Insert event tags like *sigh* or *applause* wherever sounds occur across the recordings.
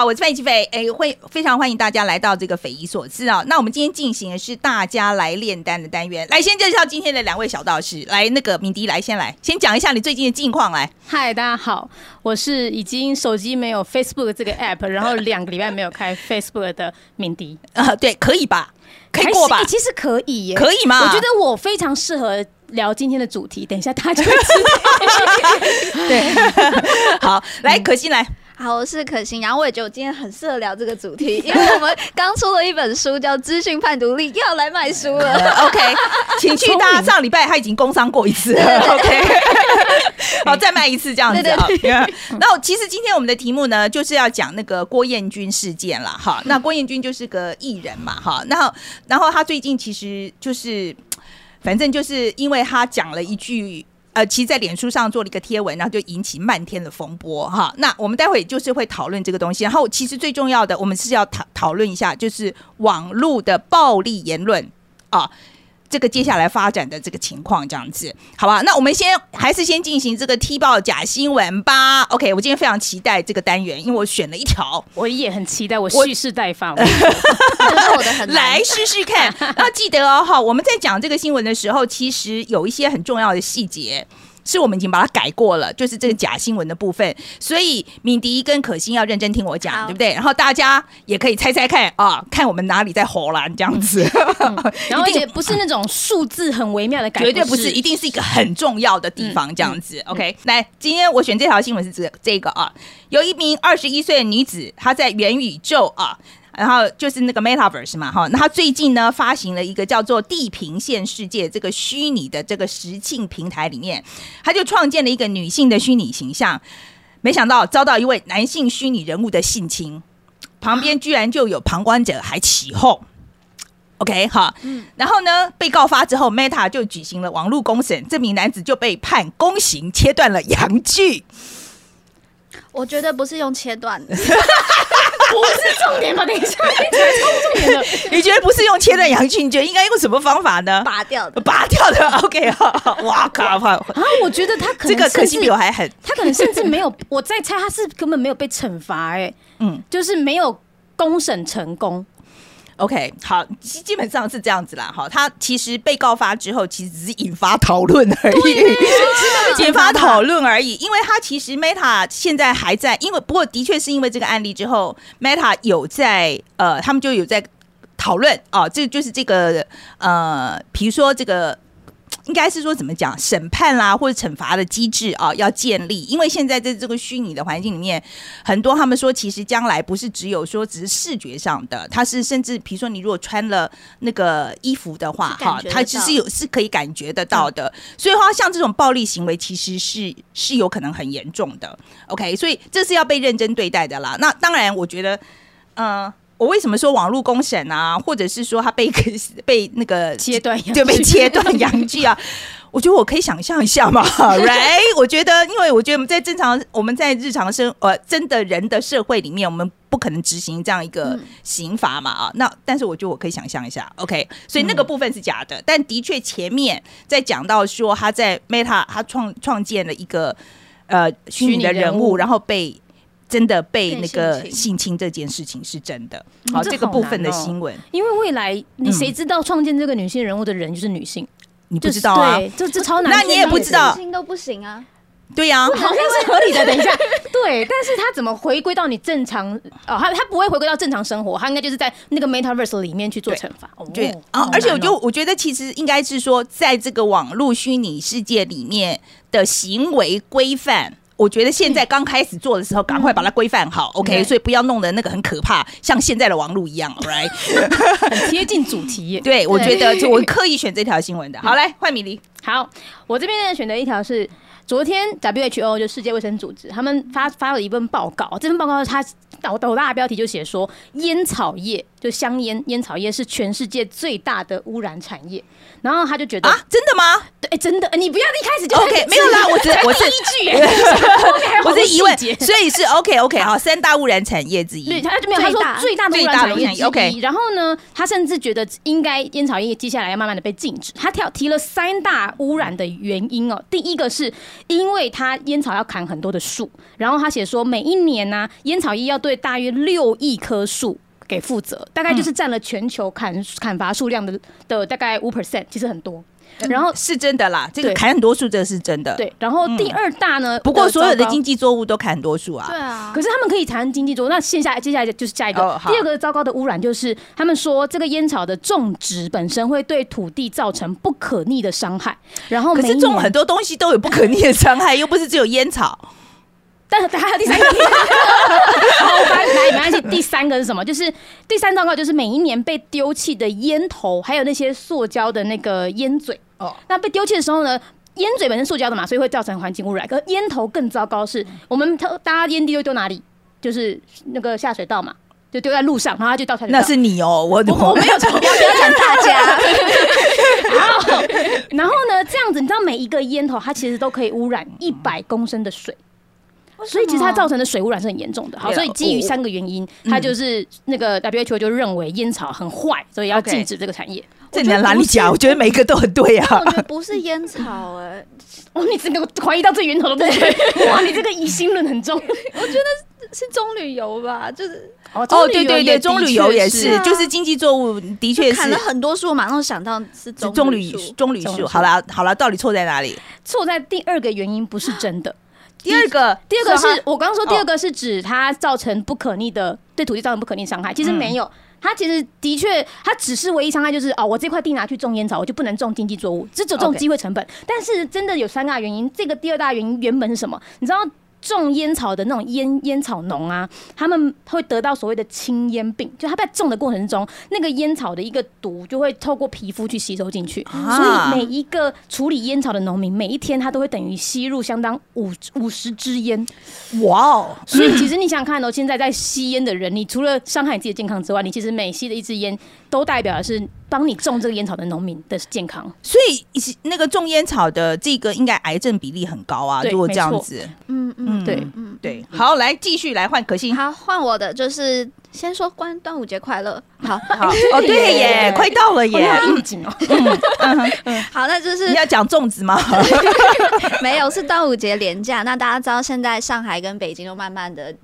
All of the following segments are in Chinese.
好，我是范琪斐，哎，会非常欢迎大家来到这个匪夷所思啊。那我们今天进行的是大家来炼丹的单元，来先介绍今天的两位小道士。来，那个敏迪来先来，先讲一下你最近的近况。来，嗨，大家好，我是已经手机没有 Facebook 这个 app，然后两个礼拜没有开 Facebook 的敏迪。啊，对，可以吧？可以过吧？其实可以，耶，可以吗？我觉得我非常适合聊今天的主题。等一下大家就会知道。*laughs* 对，好，来，可心来。好，我是可心，然后我也觉得我今天很适合聊这个主题，因为我们刚出了一本书叫《资讯判读力》，又》，要来卖书了。*laughs* OK，*laughs* 请去大家上礼拜他已经工商过一次，*laughs* OK，好，再卖一次这样子啊。那其实今天我们的题目呢，就是要讲那个郭彦军事件了。哈，那郭彦军就是个艺人嘛，哈，然后然后他最近其实就是，反正就是因为他讲了一句。呃，其实，在脸书上做了一个贴文，然后就引起漫天的风波哈。那我们待会就是会讨论这个东西。然后，其实最重要的，我们是要讨讨论一下，就是网络的暴力言论啊。这个接下来发展的这个情况，这样子，好吧？那我们先还是先进行这个踢爆假新闻吧。OK，我今天非常期待这个单元，因为我选了一条，我也很期待，我蓄势待发，*laughs* 来试试看。要记得哦，哈，我们在讲这个新闻的时候，其实有一些很重要的细节。是我们已经把它改过了，就是这个假新闻的部分。所以敏迪跟可心要认真听我讲，对不对？然后大家也可以猜猜看啊，看我们哪里在火蓝这样子。*laughs* 然后也不是那种数字很微妙的改，绝对不是，一定是一个很重要的地方这样子。OK，来，今天我选这条新闻是这这个啊，有一名二十一岁的女子，她在元宇宙啊。然后就是那个 Metaverse 嘛，哈，那他最近呢发行了一个叫做地平线世界这个虚拟的这个实境平台里面，他就创建了一个女性的虚拟形象，没想到遭到一位男性虚拟人物的性侵，旁边居然就有旁观者还起哄。OK，好，嗯，然后呢，被告发之后，Meta 就举行了网络公审，这名男子就被判公刑，切断了阳具。我觉得不是用切断的。*laughs* 不是重点吧？等一下，你觉得超重点的？你觉得不是用切断阳具？你觉得应该用什么方法呢？拔掉的，拔掉的。OK，好，哇靠！啊，我觉得他可能这个可惜比我还狠，他可能甚至没有。*laughs* 我在猜，他是根本没有被惩罚，哎，嗯，就是没有公审成功。OK，好，基基本上是这样子啦。哈，他其实被告发之后，其实只是引发讨论而已，*laughs* 引发讨论而已。因为他其实 Meta 现在还在，因为不过的确是因为这个案例之后，Meta 有在呃，他们就有在讨论啊，这就是这个呃，比如说这个。应该是说怎么讲审判啦或者惩罚的机制啊要建立，因为现在在这个虚拟的环境里面，很多他们说其实将来不是只有说只是视觉上的，它是甚至比如说你如果穿了那个衣服的话，哈，它其实有是可以感觉得到的。所以话像这种暴力行为其实是是有可能很严重的。OK，所以这是要被认真对待的啦。那当然，我觉得，嗯。我为什么说网络公审啊，*laughs* 或者是说他被 *laughs* 被那个切断就 *laughs* 被切断阳具啊？我觉得我可以想象一下嘛，right？我觉得，因为我觉得我们在正常我们在日常生呃真的人的社会里面，我们不可能执行这样一个刑罚嘛啊。那但是我觉得我可以想象一下，OK？所以那个部分是假的，但的确前面在讲到说他在 Meta 他创创建了一个呃虚拟的人物，然后被。真的被那个性侵这件事情是真的，好这个部分的新闻，因为未来你谁知道创建这个女性人物的人就是女性，你不知道啊？这这超难，那你也不知道，都不行啊？对呀，好像是合理的。等一下，*laughs* 对，但是他怎么回归到你正常？哦，他他不会回归到正常生活，他应该就是在那个 Metaverse 里面去做惩罚。对啊，而且我就我觉得其实应该是说，在这个网络虚拟世界里面的行为规范。我觉得现在刚开始做的时候，赶快把它规范好，OK？所以不要弄得那个很可怕，像现在的网络一样，*laughs* right？很贴近主题。*laughs* 对，我觉得就我刻意选这条新闻的。好，来换米粒。好，我这边呢选择一条是昨天 WHO 就世界卫生组织他们发发了一份报告，这份报告它导导大标题就写说烟草业就香烟烟草业是全世界最大的污染产业。然后他就觉得啊，真的吗？对，真的，你不要一开始就 OK，没有啦，我只我是依据，*laughs* 我是疑问，所以是 OK OK 好，三大污染产业之一，对，他就没有他说最大的污染产业 OK，然后呢，他甚至觉得应该烟草业接下来要慢慢的被禁止。他跳提了三大污染的原因哦，第一个是因为他烟草要砍很多的树，然后他写说每一年呢，烟草业要对对大约六亿棵树给负责，大概就是占了全球砍砍伐数量的的大概五 percent，其实很多。然后是真的啦，这个砍很多树，这个是真的。，对，然后第二大呢，不过所有的经济作物都砍很多树啊。对啊可，是他们可以产生经济作物，那线下接下来就是下一个、哦第二个糟糕的污染，就是他们说这个烟草的种植本身会对土地造成不可逆的伤害，然后可是种很多东西都有不可逆的伤害，又不是只有烟草。但是还有第三个，好，来来，没关系。第三个是什么？就是第三糟糕，就是每一年被丢弃的烟头，还有那些塑胶的那个烟嘴。哦，那被丢弃的时候呢？烟嘴本身塑胶的嘛，所以会造成环境污染。可烟头更糟糕是，我们大家烟蒂都丢哪里？就是那个下水道嘛，就丢在路上，然后它就到下水道。那是你哦，我我我没有错，不要讲大家，然后呢，这样子，你知道每一个烟头它其实都可以污染一百公升的水。所以其实它造成的水污染是很严重的。好，所以基于三个原因，它就是那个 WHO 就认为烟草很坏，所以要禁止这个产业。这你哪里讲？我觉得每一个都很对啊我。觉得不是烟草哎，*laughs* 哦，你整个怀疑到最源头的部分，*laughs* 哇，你这个疑心论很重。我觉得是棕榈油吧？就是哦哦，对对对，棕榈油也是，啊就是经济作物，的确是砍了很多树，马上想到是是棕棕榈。棕榈树。棕榈树好了好了，到底错在哪里？错在第二个原因不是真的。第二个，第二个是我刚刚说，第二个是指它造成不可逆的对土地造成不可逆伤害，其实没有。它其实的确，它只是唯一伤害就是哦，我这块地拿去种烟草，我就不能种经济作物，只有这种机会成本。但是真的有三大原因，这个第二大原因原本是什么？你知道种烟草的那种烟烟草农啊，他们会得到所谓的青烟病，就他在种的过程中，那个烟草的一个毒就会透过皮肤去吸收进去，啊。所以每一个处理烟草的农民，每一天他都会等于吸入相当五五十支烟。哇哦，所以其实你想想看哦，现在在吸烟的人，你除了伤害你自己的健康之外，你其实每吸的一支烟，都代表的是帮你种这个烟草的农民的健康。所以那个种烟草的这个应该癌症比例很高啊。如果这样子，嗯嗯，嗯，对嗯对，好，来继续来换可心。好，换我的，就是先说关端午节快乐。好，*laughs* 好，*laughs* 哦，对耶，快到了哦，耶！好应景哦。*laughs* 好，那就是你要讲粽子吗？没有是端午节连假。那大家知道现在上海跟北京都慢慢的。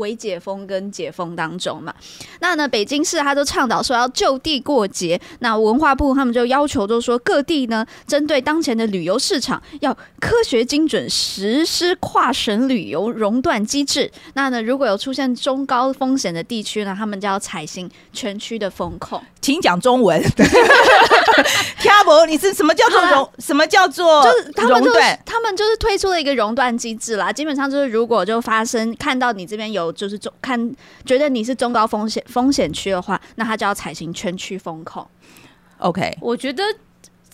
微解封跟解封当中嘛，那呢，北京市他都倡导说要就地过节。那文化部他们就要求，就是说各地呢，针对当前的旅游市场，要科学精准实施跨省旅游熔断机制。那呢，如果有出现中高风险的地区呢，他们就要采行全区的风控。请讲中文。*laughs* 听不？你是什么叫做熔？什么叫做就是他们就是？他们就是推出了一个熔断机制啦，基本上就是如果就发生看到你这边有就是中看觉得你是中高风险风险区的话，那他就要采行全区风控。OK，我觉得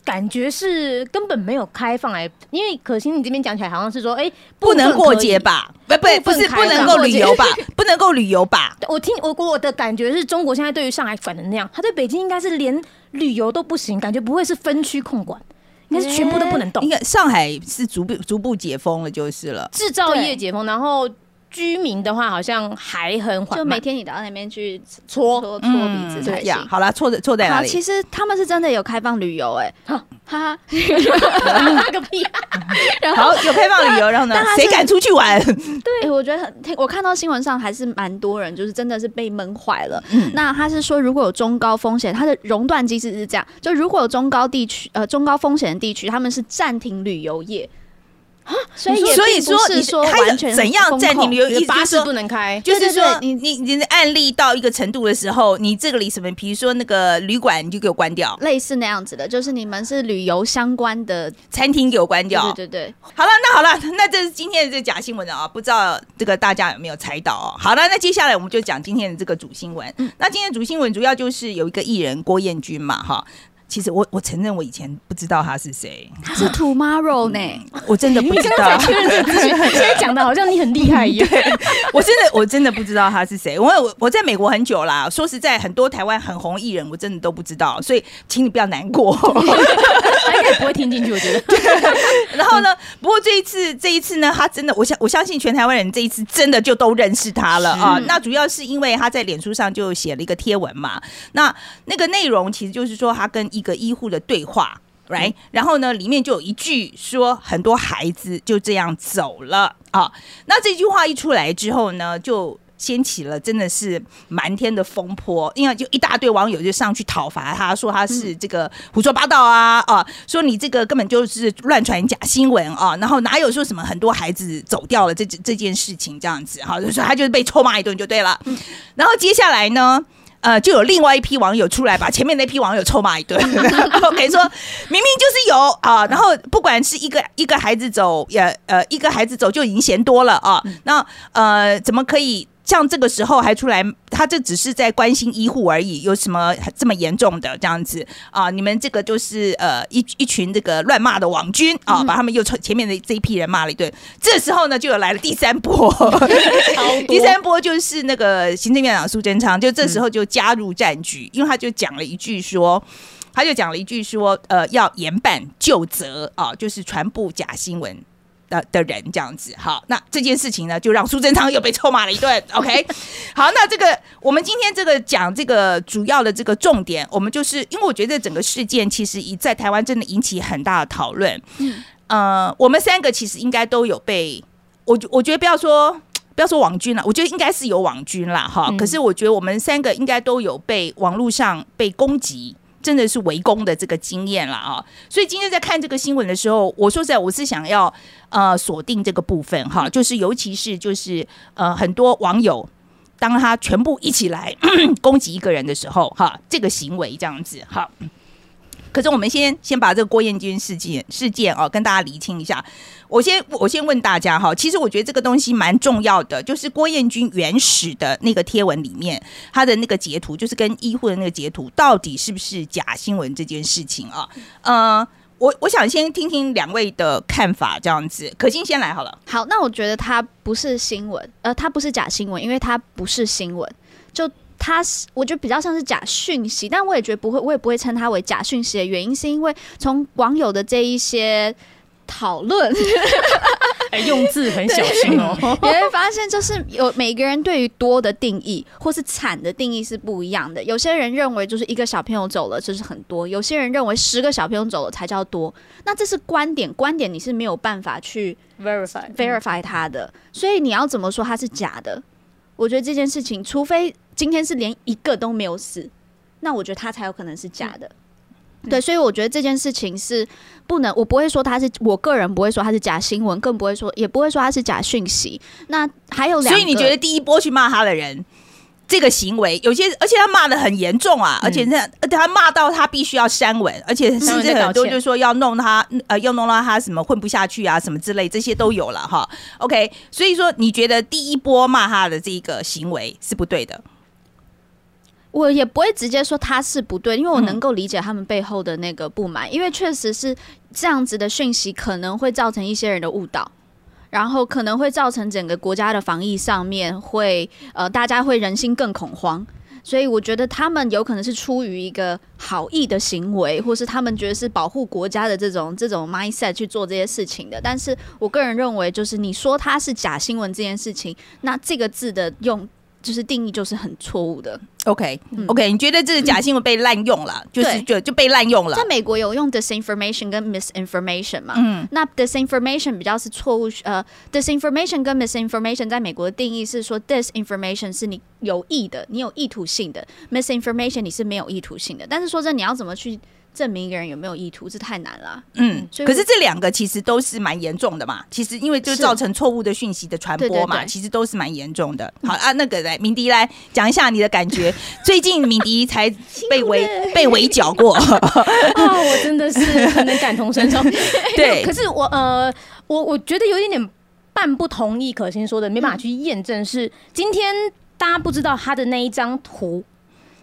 感觉是根本没有开放哎，因为可心你这边讲起来好像是说，哎，不能过节吧？不不不是不能够旅游吧？*laughs* 不能够旅游吧？我听我我的感觉是中国现在对于上海反的那样，他对北京应该是连旅游都不行，感觉不会是分区控管，应该是全部都不能动应。该上海是逐步逐步解封了，就是了。制造业解封，然后居民的话好像还很缓慢。就每天你到那边去搓搓搓鼻子才行。呀好了，错在错在哪好，里？其实他们是真的有开放旅游哎、哈哈哈，个屁啊！*laughs* 好，有开放旅游，然后呢谁敢出去玩？对、我觉得很，听我看到新闻上还是蛮多人，就是真的是被闷坏了。嗯那他是说，如果有中高风险，它的熔断机制是这样：就如果有中高地区，呃，中高风险的地区，他们是暂停旅游业。所以所以说你是说它完全怎样暂停旅游？意思巴士不。能开，就是说，你你你的案例到一个程度的时候，你这个里什么，比如说那个旅馆，你就给我关掉；类似那样子的，就是你们是旅游相关的，餐厅给我关掉。对对对，好了，那好了，那这是今天的这假新闻了啊，不知道这个大家有没有猜到哦？好了，那接下来我们就讲今天的这个主新闻。那今天主新闻主要就是有一个艺人郭彦均嘛，哈。其实我我承认我以前不知道他是谁，他是 tomorrow 呢。我真的不知道。确认这个资讯，现在讲的好像你很厉害一样。*laughs* 我真的我真的不知道他是谁。我我我在美国很久啦，说实在，很多台湾很红的艺人我真的都不知道，所以请你不要难过。*laughs* 他应该也不会听进去，我觉得。*laughs* 然后呢，不过这一次这一次呢，他真的，我相我相信全台湾人这一次真的就都认识他了啊。那主要是因为他在脸书上就写了一个贴文嘛，那那个内容其实就是说他跟一个医护的对话。right，、然后呢，里面就有一句说很多孩子就这样走了啊。那这句话一出来之后呢，就掀起了真的是满天的风波，因为就一大堆网友就上去讨伐他，说他是这个胡说八道啊啊，说你这个根本就是乱传假新闻啊，然后哪有说什么很多孩子走掉了这这件事情这样子哈，就说他就是被臭骂一顿就对了。然后接下来呢？呃，就有另外一批网友出来把前面那批网友臭骂一顿，*laughs* OK，说明明就是有啊，然后不管是一个一个孩子走，也呃一个孩子走就已经嫌多了啊，那呃怎么可以？像这个时候还出来，他这只是在关心医护而已，有什么这么严重的这样子啊？你们这个就是呃一一群这个乱骂的网军啊，把他们又从前面的这一批人骂了一顿。这时候呢，就有来了第三波，*laughs* 第三波就是那个行政院长苏贞昌，就这时候就加入战局，因为他就讲了一句说，他就讲了一句说，呃，要严办就责啊，就是传播假新闻。的的人这样子，好，那这件事情呢，就让苏贞昌又被臭骂了一顿。*laughs* OK，好，那这个我们今天这个讲这个主要的这个重点，我们就是因为我觉得整个事件其实已在台湾真的引起很大的讨论。嗯，呃，我们三个其实应该都有被我我觉得不要说不要说网军了，我觉得应该是有网军啦。哈。可是我觉得我们三个应该都有被网络上被攻击。真的是围攻的这个经验了啊！所以今天在看这个新闻的时候，我说实在，我是想要呃锁定这个部分哈，就是尤其是就是呃很多网友当他全部一起来 *coughs* 攻击一个人的时候哈，这个行为这样子哈。可是我们先先把这个郭彦军事件事件哦跟大家厘清一下。我先我先问大家哈，其实我觉得这个东西蛮重要的，就是郭彦军原始的那个贴文里面，他的那个截图，就是跟医护的那个截图，到底是不是假新闻这件事情啊？呃，我我想先听听两位的看法，这样子，可心先来好了。好，那我觉得它不是新闻，呃，它不是假新闻，因为它不是新闻，就它是我觉得比较像是假讯息，但我也觉得不会，我也不会称它为假讯息的原因，是因为从网友的这一些。讨论，*laughs* 哎用字很小心哦。*laughs* 你会发现，就是有每个人对于多的定义，或是惨的定义是不一样的。有些人认为，就是一个小朋友走了就是很多；有些人认为，十个小朋友走了才叫多。那这是观点，观点你是没有办法去 verify verify 它的。所以你要怎么说它是假的？我觉得这件事情，除非今天是连一个都没有死，那我觉得他才有可能是假的。对，所以我觉得这件事情是不能，我不会说他是，我个人不会说他是假新闻，更不会说，也不会说他是假讯息。那还有两，所以你觉得第一波去骂他的人，这个行为有些，而且他骂的很严重啊，而且那他骂到他必须要删文，而且甚至很多就是说要弄他，呃，要弄到他什么混不下去啊，什么之类，这些都有了哈。OK，所以说你觉得第一波骂他的这个行为是不对的？我也不会直接说他是不对，因为我能够理解他们背后的那个不满，因为确实是这样子的讯息可能会造成一些人的误导，然后可能会造成整个国家的防疫上面会呃大家会人心更恐慌，所以我觉得他们有可能是出于一个好意的行为，或是他们觉得是保护国家的这种这种 mindset 去做这些事情的。但是我个人认为，就是你说他是假新闻这件事情，那这个字的用。就是定义就是很错误的。OK，OK，你觉得这个假新闻被滥用了？就是就就被滥用了。在美国有用 disinformation 跟 misinformation 嘛？嗯，那 disinformation 比较是错误。呃，disinformation 跟 misinformation 在美国的定义是说，disinformation 是你有意的，你有意图性的；misinformation 你是没有意图性的。但是说真，你要怎么去？证明一个人有没有意图，这太难了。嗯，可是这两个其实都是蛮严重的嘛。其实因为就造成错误的讯息的传播嘛，其实都是蛮严重的。好啊，那个来，敏迪来讲一下你的感觉。*laughs* 最近敏迪才被围被围剿过 *laughs* 啊，我真的是很能感同身受。*laughs* 对，可是我呃，我我觉得有一点点半不同意可心说的，没办法去验证是今天大家不知道他的那一张图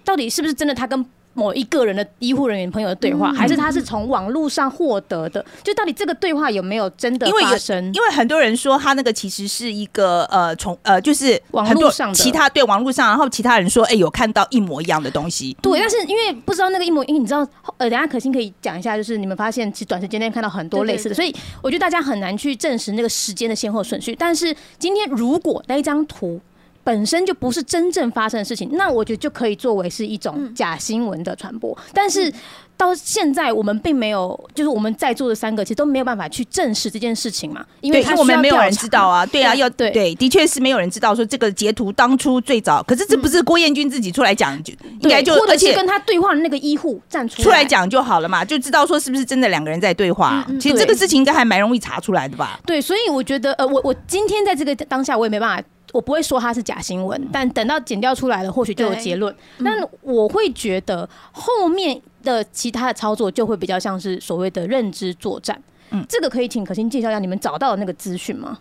到底是不是真的，他跟。某一个人的医护人员朋友的对话，还是他是从网络上获得的？就到底这个对话有没有真的发生？因为很多人说他那个其实是一个呃，从呃，就是网络上其他对网络上，然后其他人说，哎，有看到一模一样的东西。对，但是因为不知道那个一模，因为你知道，呃，等下可心可以讲一下，就是你们发现其实短时间内看到很多类似的，所以我觉得大家很难去证实那个时间的先后顺序。但是今天如果那一张图。本身就不是真正发生的事情，那我觉得就可以作为是一种假新闻的传播。但是到现在我们并没有，就是我们在座的三个其实都没有办法去证实这件事情嘛，因为，我们没有人知道啊，对啊，要对对，的确是没有人知道说这个截图当初最早，可是这不是郭彦军自己出来讲，就应该就而且是跟他对话的那个医护站出出来。讲就好了嘛，就知道说是不是真的两个人在对话。其实这个事情应该还蛮容易查出来的吧？对，所以我觉得，呃，我我今天在这个当下，我也没办法，我不会说它是假新闻，但等到剪掉出来了，或许就有结论。但我会觉得后面的其他的操作就会比较像是所谓的认知作战。嗯嗯，这个可以请可心介绍一下你们找到的那个资讯吗？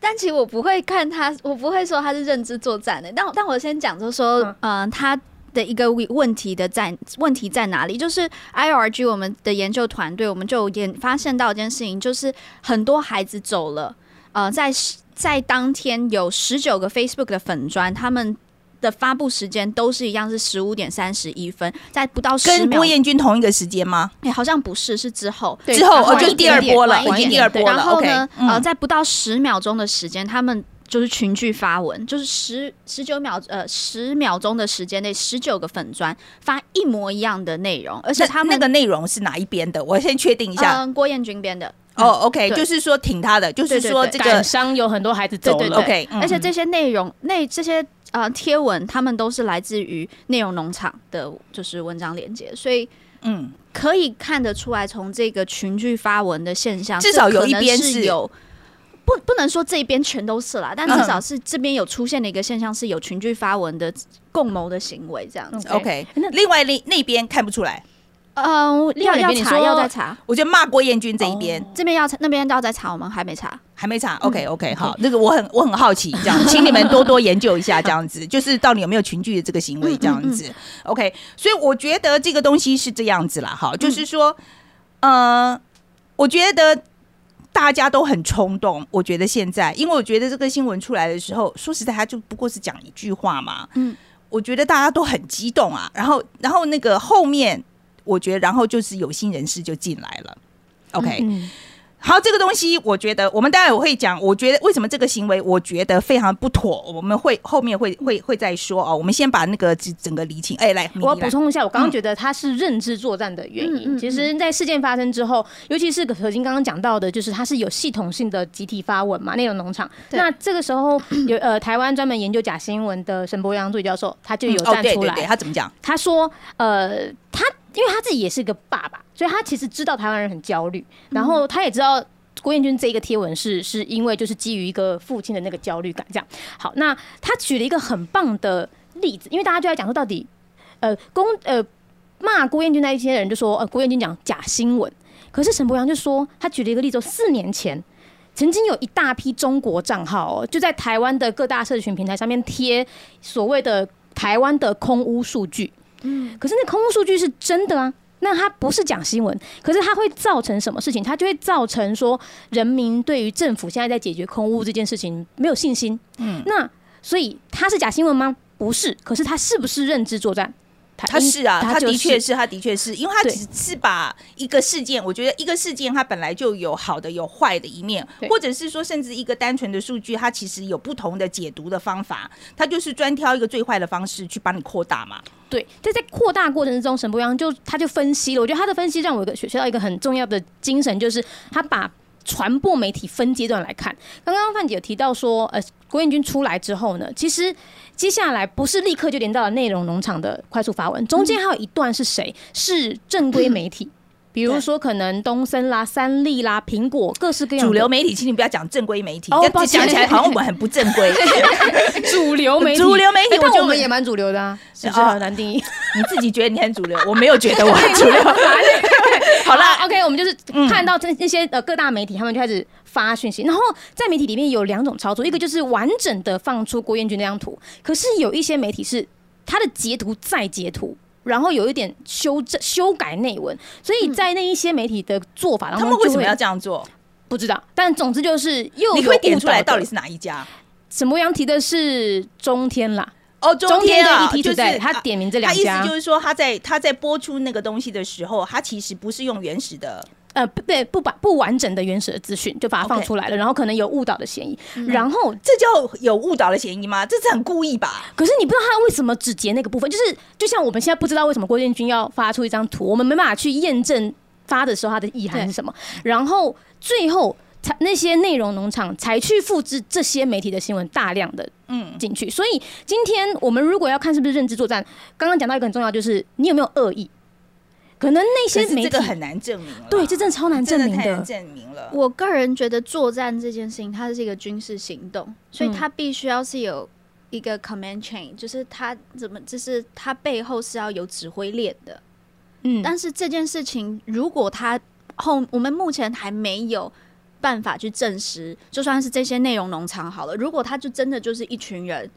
但其实我不会看他，我不会说他是认知作战的。但但我先讲，就是说，嗯、呃，他的一个问问题的在问题在哪里？就是 IRG 我们的研究团队，我们就有研发现到一件事情，就是很多孩子走了，呃，在在当天有十九个 Facebook 的粉砖，他们。的发布时间都是一样，是十五点三十一分，在不到十秒跟郭。彦军同一个时间吗？哎、好像不是，是之后。对之后哦，就是第二波了，晚一点已经第二波了。然后呢，嗯呃，在不到十秒钟的时间，他们就是群聚发文，就是十十九秒呃十秒钟的时间内，十九个粉砖发一模一样的内容，而且他们那个内容是哪一边的？我先确定一下。嗯郭彦军编的。哦，OK，就是说挺他的，就是说这个感伤有很多孩子走了。对对对，OK，嗯。而且这些内容内这些呃贴文，他们都是来自于内容农场的，就是文章连接，所以嗯，可以看得出来，从这个群聚发文的现象，至少有一边是是有。不，不能说这一边全都是啦，但至嗯少是这边有出现的一个现象，是有群聚发文的共谋的行为，这样子。OK，那另外那那边看不出来，嗯，要要查，要再查，我觉得骂郭彦军这一边这边要查，那边要再查，我们还没查。还没查。OK OK，好，那个我很我很好奇，这样，*laughs* 请你们多多研究一下，这样子，*laughs* 就是到底有没有群聚的这个行为，这样子。OK，所以我觉得这个东西是这样子啦，哈，就是说，呃，我觉得。大家都很冲动，我觉得现在，因为我觉得这个新闻出来的时候，说实在，他就不过是讲一句话嘛。嗯，我觉得大家都很激动啊，然后，然后那个后面，我觉得，然后就是有心人士就进来了。OK，、嗯，好，这个东西我觉得我们待会我会讲，我觉得为什么这个行为我觉得非常不妥，我们会后面会会会再说哦。我们先把那个整整个理清。哎，来，我要补充一下，我刚嗯刚觉得他是认知作战的原因。其实，在事件发生之后，尤其是可心刚刚讲到的，就是它是有系统性的集体发文嘛，内容农场。那这个时候有呃，台湾专门研究假新闻的沈博阳助理教授，他就有哦，站出来，对对对，他怎么讲？他说，呃，他因为他自己也是个爸爸，所以他其实知道台湾人很焦虑，然后他也知道。郭彦军这一个贴文是是因为就是基于一个父亲的那个焦虑感，这样好。那他举了一个很棒的例子，因为大家就在讲说到底，呃，公呃骂郭彦军那一些人就说，呃，郭彦军讲假新闻，可是沈博阳就说他举了一个例子，四年前曾经有一大批中国账号哦，就在台湾的各大社群平台上面贴所谓的台湾的空屋数据，嗯，可是那空屋数据是真的啊。那它不是讲新闻，可是它会造成什么事情？它就会造成说人民对于政府现在在解决空屋这件事情没有信心。嗯，那所以它是假新闻吗？不是，可是它是不是认知作战？他是啊，他就的确是，他的确是因为他只是把一个事件，我觉得一个事件它本来就有好的有坏的一面，或者是说甚至一个单纯的数据，它其实有不同的解读的方法，他就是专挑一个最坏的方式去帮你扩大嘛。对，在在扩大过程之中，沈博阳就他就分析了，我觉得他的分析让我有个学学到一个很重要的精神，就是他把传播媒体分阶段来看。刚刚范姐有提到说，呃，郭彦军出来之后呢，其实接下来不是立刻就连到了内容农场的快速发文，中间还有一段是谁？是正规媒体。比如说，可能东森啦、三立啦、苹果，各式各样主流媒体，请你不要讲正规媒体，这哦讲起来好像我们很不正规。*laughs* 主流媒体，主流媒体我就我们也蛮主流的啊，是不是哦很难定义？你自己觉得你很主流，我没有觉得我很主流。*laughs* 好啦，，OK，我们就是嗯看到这那些呃各大媒体，他们就开始发讯息，然后在媒体里面有两种操作，一个就是完整的放出郭彦军那张图，可是有一些媒体是他的截图再截图。然后有一点修正、修改内文，所以在那一些媒体的做法当中，他们为什么要这样做？不知道？但总之就是又有你会点出来到底是哪一家？沈博阳提的是中天啦，哦，中天啊，跟 ET 就是他点名这两他意家思就是说，他在他在播出那个东西的时候，他其实不是用原始的呃不对不把不完整的原始的资讯就把它放出来了，然后可能有误导的嫌疑。然后这叫有误导的嫌疑吗？这是很故意吧？可是你不知道他为什么只截那个部分，就是就像我们现在不知道为什么郭建军要发出一张图，我们没办法去验证发的时候他的意涵是什么，然后最后才那些内容农场才去复制这些媒体的新闻大量的嗯，进去。所以今天我们如果要看是不是认知作战，刚刚讲到一个很重要，就是你有没有恶意，可能那些媒体这个很难证明了。对，这真的超难证明的太难的。证明了。我个人觉得作战这件事情，它是一个军事行动，所以它必须要是有一个 command chain，就是它怎么，就是它背后是要有指挥链的。嗯，但是这件事情，如果它后我们目前还没有办法去证实，就算是这些内容农场好了，如果他就真的就是一群人，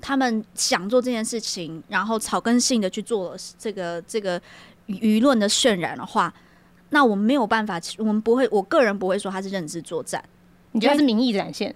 他们想做这件事情，然后草根性的去做了这个这个舆论的渲染的话，那我们没有办法，我们不会，我个人不会说它是认知作战。你觉得它是民意展现？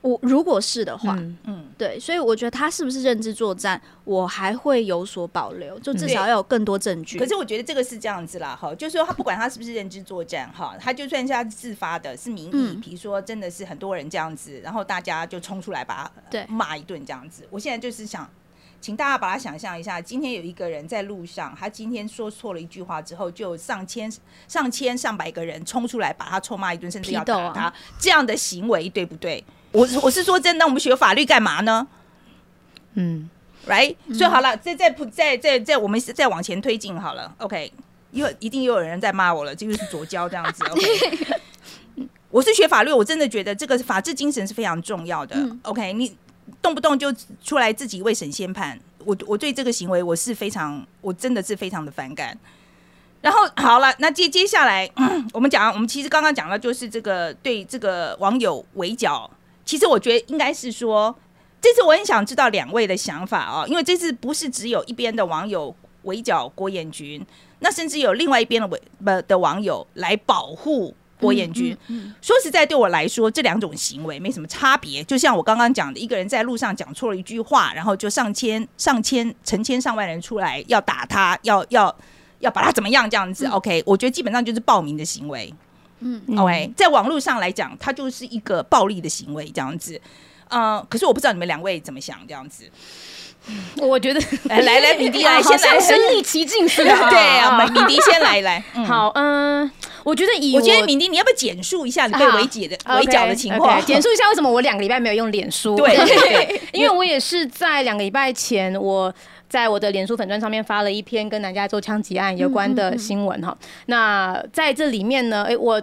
我如果是的话，嗯嗯，对，所以我觉得他是不是认知作战，我还会有所保留，就至少要有更多证据。可是我觉得这个是这样子啦，哈，就是说他不管他是不是认知作战，哈，他就算是他自发的，是民意，嗯比如说真的是很多人这样子，然后大家就冲出来把他对骂一顿这样子。我现在就是想，请大家把它想象一下，今天有一个人在路上，他今天说错了一句话之后，就有上千、上千、上百个人冲出来把他臭骂一顿，甚至要打他，这样的行为对不对？我是我是说真的，我们学法律干嘛呢？嗯，right？、所以好了，再再再再再我们再往前推进好了，OK？又一定又有人在骂我了，这就是左交这样子，OK？*laughs* 我是学法律，我真的觉得这个法治精神是非常重要的、o k 你动不动就出来自己为审先判，我我对这个行为我是非常，我真的是非常的反感。然后好了，那接接下来、嗯我们讲，我们其实刚刚讲到就是这个对这个网友围剿，其实我觉得应该是说，这次我很想知道两位的想法哦，因为这次不是只有一边的网友围剿郭彦军，那甚至有另外一边的围不的网友来保护郭彦军。说实在，对我来说，这两种行为没什么差别。就像我刚刚讲的，一个人在路上讲错了一句话，然后就上千、上千、成千上万人出来要打他，要要要把他怎么样这样子。OK，我觉得基本上就是暴民的行为。嗯 OK，在网络上来讲，它就是一个暴力的行为这样子。呃，可是我不知道你们两位怎么想这样子。*laughs* 我觉得来 *laughs* 来来，米迪来，*laughs* 先来身临其境似的。对啊，米迪先来来。嗯，好，嗯，我觉得以我觉得敏迪，你要不要简述一下你被围解的好围剿的情况简述一下为什么我两个礼拜没有用脸书。对因为我也是在两个礼拜前，我在我的脸书粉砖上面发了一篇跟南加州枪击案有关的新闻哈。那在这里面呢，诶，我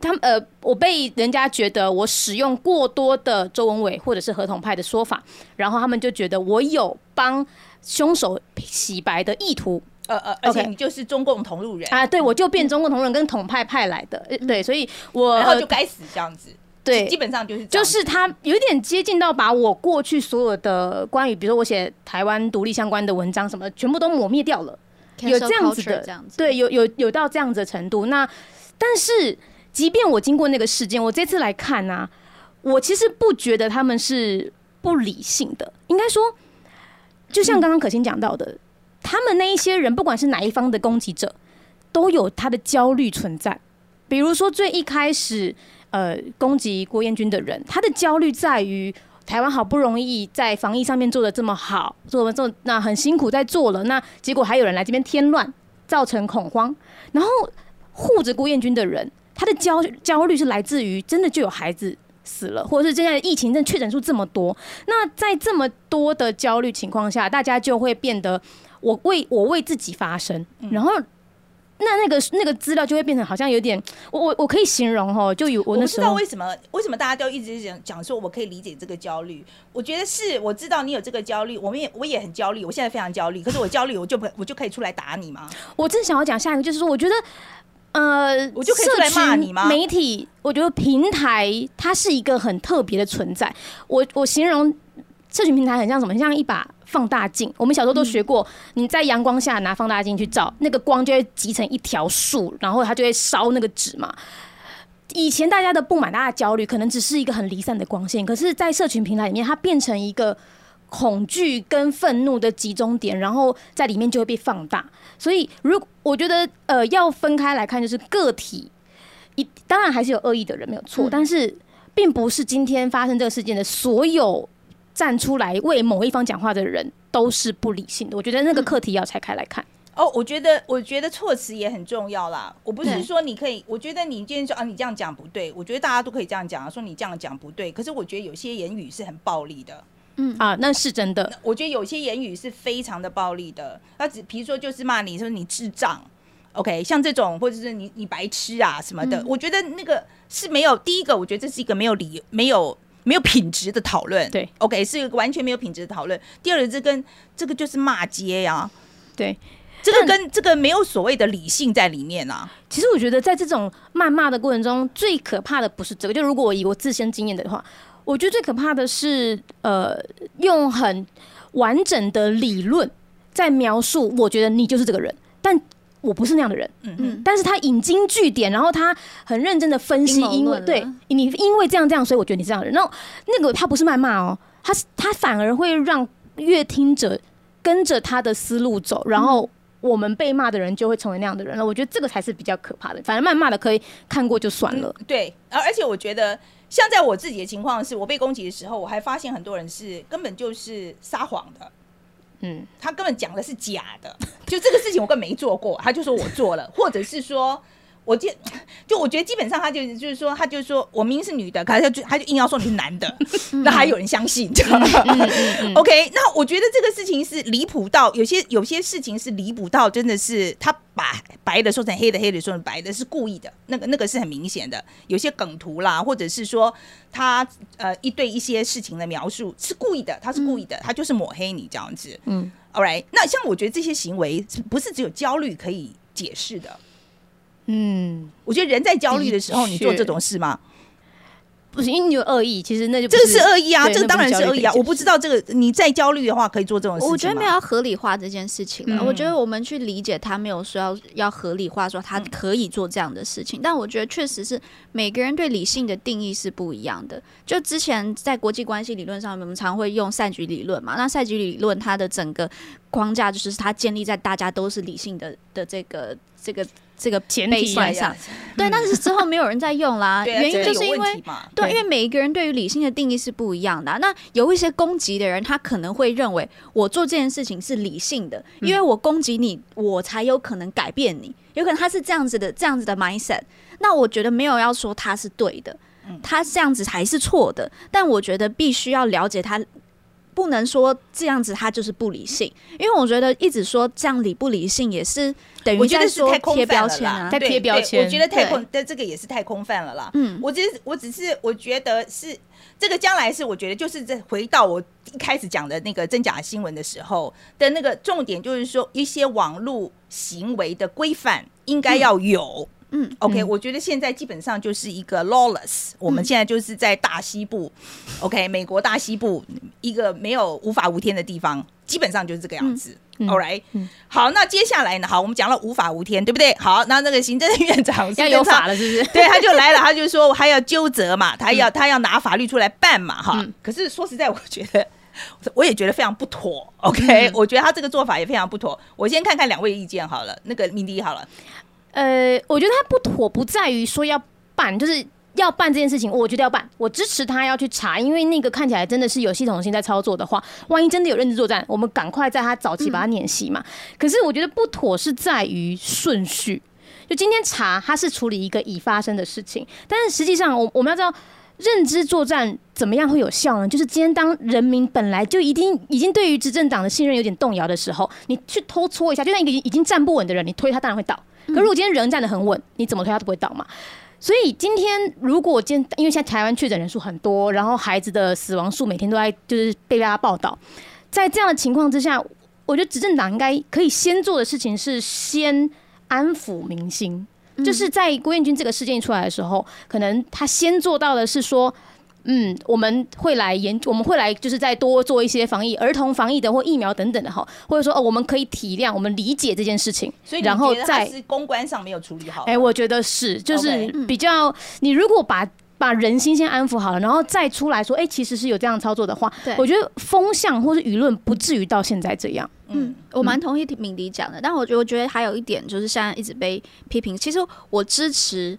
他们呃，我被人家觉得我使用过多的周文伟或者是合同派的说法，然后他们就觉得我有帮凶手洗白的意图呃呃，而且你就是中共同路人，啊，对我就变中共同人跟统派派来的，呃对，所以我然后就该死这样子。对基本上就是这样就是他有一点接近到把我过去所有的关于，比如说我写台湾独立相关的文章什么的，全部都抹灭掉了。有这样子的这样子，对，有有有到这样子的程度。那但是，即便我经过那个事件，我这次来看呢、我其实不觉得他们是不理性的。应该说，就像刚刚可心讲到的，他们那一些人，不管是哪一方的攻击者，都有他的焦虑存在。比如说，最一开始呃攻击郭彦军的人，他的焦虑在于。台湾好不容易在防疫上面做的这么好，做的这那很辛苦在做了，那结果还有人来这边添乱，造成恐慌。然后护着郭彦军的人，他的焦焦虑是来自于真的就有孩子死了，或者是现在疫情正确诊数这么多。那在这么多的焦虑情况下，大家就会变得我为我为自己发声，然后。那那个那个资料就会变成好像有点，我我我可以形容哦，就有我我不知那时候道为什么，为什么大家都一直讲讲说，我可以理解这个焦虑。我觉得是，我知道你有这个焦虑，我们也我也很焦虑，我现在非常焦虑。可是我焦虑，我就不我就可以出来打你吗？我正想要讲下一个，就是说，我觉得，呃，我就可以出来骂你媒体，我觉得平台它是一个很特别的存在。我我形容社群平台很像什么？很像一把放大镜。我们小时候都学过，你在阳光下拿放大镜去照，那个光就会集成一条树，然后它就会烧那个纸嘛。以前大家的不满、大家的焦虑，可能只是一个很离散的光线，可是，在社群平台里面，它变成一个恐惧跟愤怒的集中点，然后在里面就会被放大。所以，如我觉得呃要分开来看，就是个体一当然还是有恶意的人没有错，嗯但是并不是今天发生这个事件的所有站出来为某一方讲话的人都是不理性的。我觉得那个课题要拆开来看。哦，我觉得，我觉得措辞也很重要啦。我不是说你可以，我觉得你今天说啊，你这样讲不对。我觉得大家都可以这样讲啊，说你这样讲不对。可是我觉得有些言语是很暴力的，啊，那是真的。我觉得有些言语是非常的暴力的。那只比如说就是骂你说你智障，OK，像这种或者是你你白痴啊什么的，嗯我觉得那个是没有第一个，我觉得这是一个没有理没有。没有品质的讨论，对，OK，是一个完全没有品质的讨论。第二个，这跟这个就是骂街呀、对，这个跟这个没有所谓的理性在里面啊。其实我觉得在这种谩骂的过程中，最可怕的不是这个。就如果我以我自身经验的话，我觉得最可怕的是，呃，用很完整的理论在描述，我觉得你就是这个人，但我不是那样的人。嗯，嗯，但是他引经据典，然后他很认真的分析，因为对你因为这样这样，所以我觉得你是这样的人。然后那个他不是谩骂哦，他是他反而会让乐听者跟着他的思路走，然后我们被骂的人就会成为那样的人了。我觉得这个才是比较可怕的。反正谩骂的可以看过就算了。对，而而且我觉得，像在我自己的情况是，我被攻击的时候，我还发现很多人是根本就是撒谎的，嗯，他根本讲的是假的，就这个事情我根本没做过，他就说我做了，或者是说。我记，*laughs* 就我觉得基本上他就就是说，他就是说我明明是女的，可是他就他就硬要说你是男的，那还有人相信？*laughs* OK，那我觉得这个事情是离谱到有些有些事情是离谱到真的是他把白的说成黑的，黑的说成白的，是故意的，那个那个是很明显的。有些梗图啦，或者是说他呃一对一些事情的描述是故意的，他是故意的，他就是抹黑你这样子。嗯，All right，那像我觉得这些行为是不是只有焦虑可以解释的？嗯，我觉得人在焦虑的时候，你做这种事吗？不是因为你有恶意，其实那就这个是恶意啊，这个当然是恶意啊。我不知道这个你再焦虑的话，可以做这种事情我觉得没有要合理化这件事情了。嗯我觉得我们去理解他，没有说要要合理化，说他可以做这样的事情。但我觉得确实是每个人对理性的定义是不一样的。就之前在国际关系理论上面，我们常会用赛局理论嘛。那赛局理论它的整个框架就是它建立在大家都是理性的的这个这个这个前提 baseline 上。对，但是之后没有人在用啦，*laughs* 原因就是因为。对，对因为每一个人对于理性的定义是不一样的啊、那有一些攻击的人，他可能会认为我做这件事情是理性的，因为我攻击你，我才有可能改变你。有可能他是这样子的，这样子的 mindset。那我觉得没有要说他是对的，他这样子才是错的。但我觉得必须要了解他。不能说这样子他就是不理性，因为我觉得一直说这样理不理性也是等于我觉得在说是太空贴泛了啦标签啊。在贴标签我觉得太空，但这个也是太空泛了啦。嗯，我只是我只是我觉得是这个将来是我觉得就是在回到我一开始讲的那个真假新闻的时候的那个重点，就是说一些网络行为的规范应该要有。嗯，OK，、嗯我觉得现在基本上就是一个 lawless，我们现在就是在大西部、o k 美国大西部一个没有无法无天的地方，基本上就是这个样子。嗯 All right，、嗯好，那接下来呢？好，我们讲了无法无天，对不对？好，那那个行政院长 *laughs* 要有法了，是不是？对，他就来了，*laughs* 他就说还要纠责嘛，他要、他要拿法律出来办嘛，哈。嗯可是说实在，我觉得我也觉得非常不妥。OK，、我觉得他这个做法也非常不妥。我先看看两位意见好了，那个敏迪好了，呃，我觉得他不妥不在于说要办，就是要办这件事情，我觉得要办，我支持他要去查，因为那个看起来真的是有系统性在操作的话，万一真的有认知作战，我们赶快在他早期把他碾熄嘛。可是我觉得不妥是在于顺序，就今天查他是处理一个已发生的事情，但是实际上我我们要知道。认知作战怎么样会有效呢？就是今天当人民本来就一定已经对于执政党的信任有点动摇的时候，你去偷搓一下，就像一个已经站不稳的人，你推他当然会倒。可如果今天人站得很稳，你怎么推他都不会倒嘛。所以今天如果今天因为现在台湾确诊人数很多，然后孩子的死亡数每天都在就是被大家报道，在这样的情况之下，我觉得执政党应该可以先做的事情是先安抚民心。就是在郭彦军这个事件一出来的时候，可能他先做到的是说，嗯，我们会来研，我们会来就是再多做一些防疫、儿童防疫的或疫苗等等的哈，或者说哦，我们可以体谅、我们理解这件事情，所以你然后觉得他再是公关上没有处理好。哎、我觉得是，就是比较你如果把把人心先安抚好了，然后再出来说，哎、其实是有这样操作的话对，我觉得风向或是舆论不至于到现在这样。嗯，我蛮同意敏迪讲的，但我觉得我觉得还有一点就是现在一直被批评，其实我支持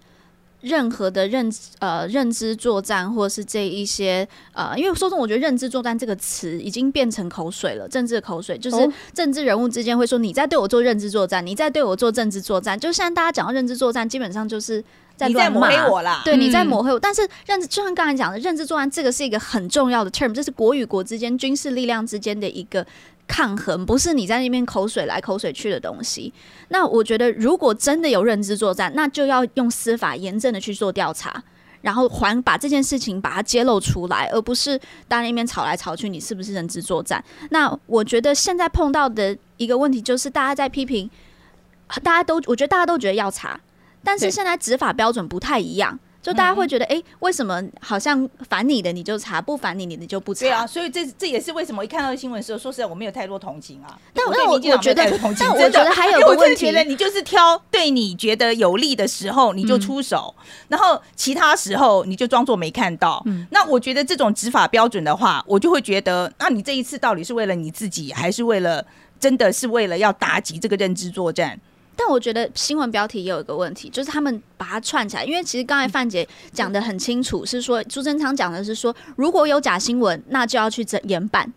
任何的认呃认知作战，或是这一些呃，因为说真，我觉得认知作战这个词已经变成口水了，政治的口水，就是哦。政治人物之间会说你在对我做认知作战，你在对我做政治作战，就现在大家讲到认知作战，基本上就是在你在抹乱骂黑我啦，对，你在嗯抹黑我。但是认知，就像刚才讲的，认知作战这个是一个很重要的 term，这是国与国之间军事力量之间的一个抗衡，不是你在那边口水来口水去的东西。那我觉得，如果真的有认知作战，那就要用司法严正的去做调查。然后还把这件事情把它揭露出来，而不是大家那边吵来吵去，你是不是认知作战？那我觉得现在碰到的一个问题就是，大家在批评，大家都我觉得大家都觉得要查，但是对现在执法标准不太一样，就大家会觉得，哎、为什么好像烦你的你就查，不烦你你的就不查？对啊，所以这这也是为什么一看到新闻的时候，说实在我没有太多同情啊。但但我我觉得但我觉得还有因为我真的个问题觉得你就是挑对你觉得有利的时候你就出手，然后其他时候你就装作没看到。那我觉得这种执法标准的话，我就会觉得，那你这一次到底是为了你自己，还是为了真的是为了要打击这个认知作战？但我觉得新闻标题也有一个问题，就是他们把它串起来，因为其实刚才范姐讲的很清楚，是说朱贞昌讲的是说，如果有假新闻，那就要去整严办。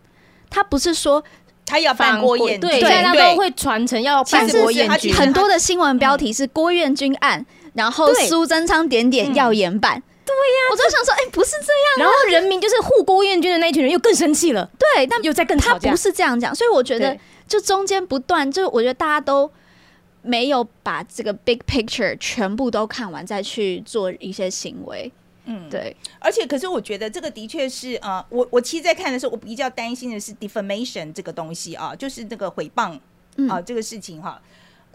他不是说，他要办郭燕对，军现在大家对都会传承要办郭彦军很多的新闻标题是郭彦军案，然后苏贞昌点点要严办。对呀、我就想说，哎、不是这样，然后人民就是护郭彦军的那一群人又更生气了，对，但又在更他不。是这样讲，所以我觉得就中间不断，就我觉得大家都没有把这个 big picture 全部都看完，再去做一些行为。嗯，对，而且，可是我觉得这个的确是呃，我我其实，在看的时候，我比较担心的是 defamation 这个东西啊，就是那个诽谤嗯啊、这个事情哈。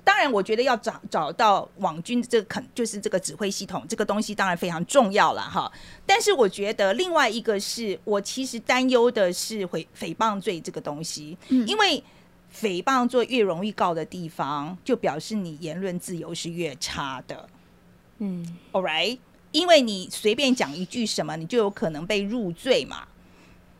当然，我觉得要找找到网军这个肯就是这个指挥系统这个东西，当然非常重要了哈。但是我觉得另外一个是我其实担忧的是诽诽谤罪这个东西，嗯因为诽谤做越容易告的地方，就表示你言论自由是越差的。嗯，All right，因为你随便讲一句什么，你就有可能被入罪嘛。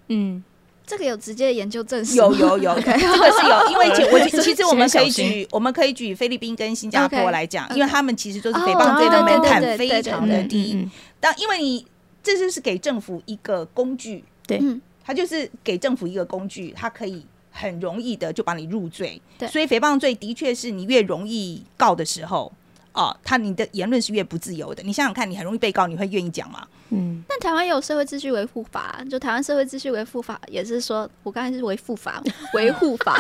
嗯，这个有直接的研究证实有有有，*laughs* 这个是有，因为其我 *laughs* 其实我们可以举，我们可以举菲律宾跟新加坡来讲，因为他们其实都是哦诽谤罪的门槛非常的低。嗯，当因为你这就是给政府一个工具，对。嗯它就是给政府一个工具，他可以很容易的就把你入罪。对所以诽谤罪的确是你越容易告的时候。哦，他你的言论是越不自由的。你想想看，你很容易被告，你会愿意讲吗？嗯，但台湾也有社会秩序维护法，就台湾社会秩序维护法也是说，我刚才是维护法，*laughs* 维护法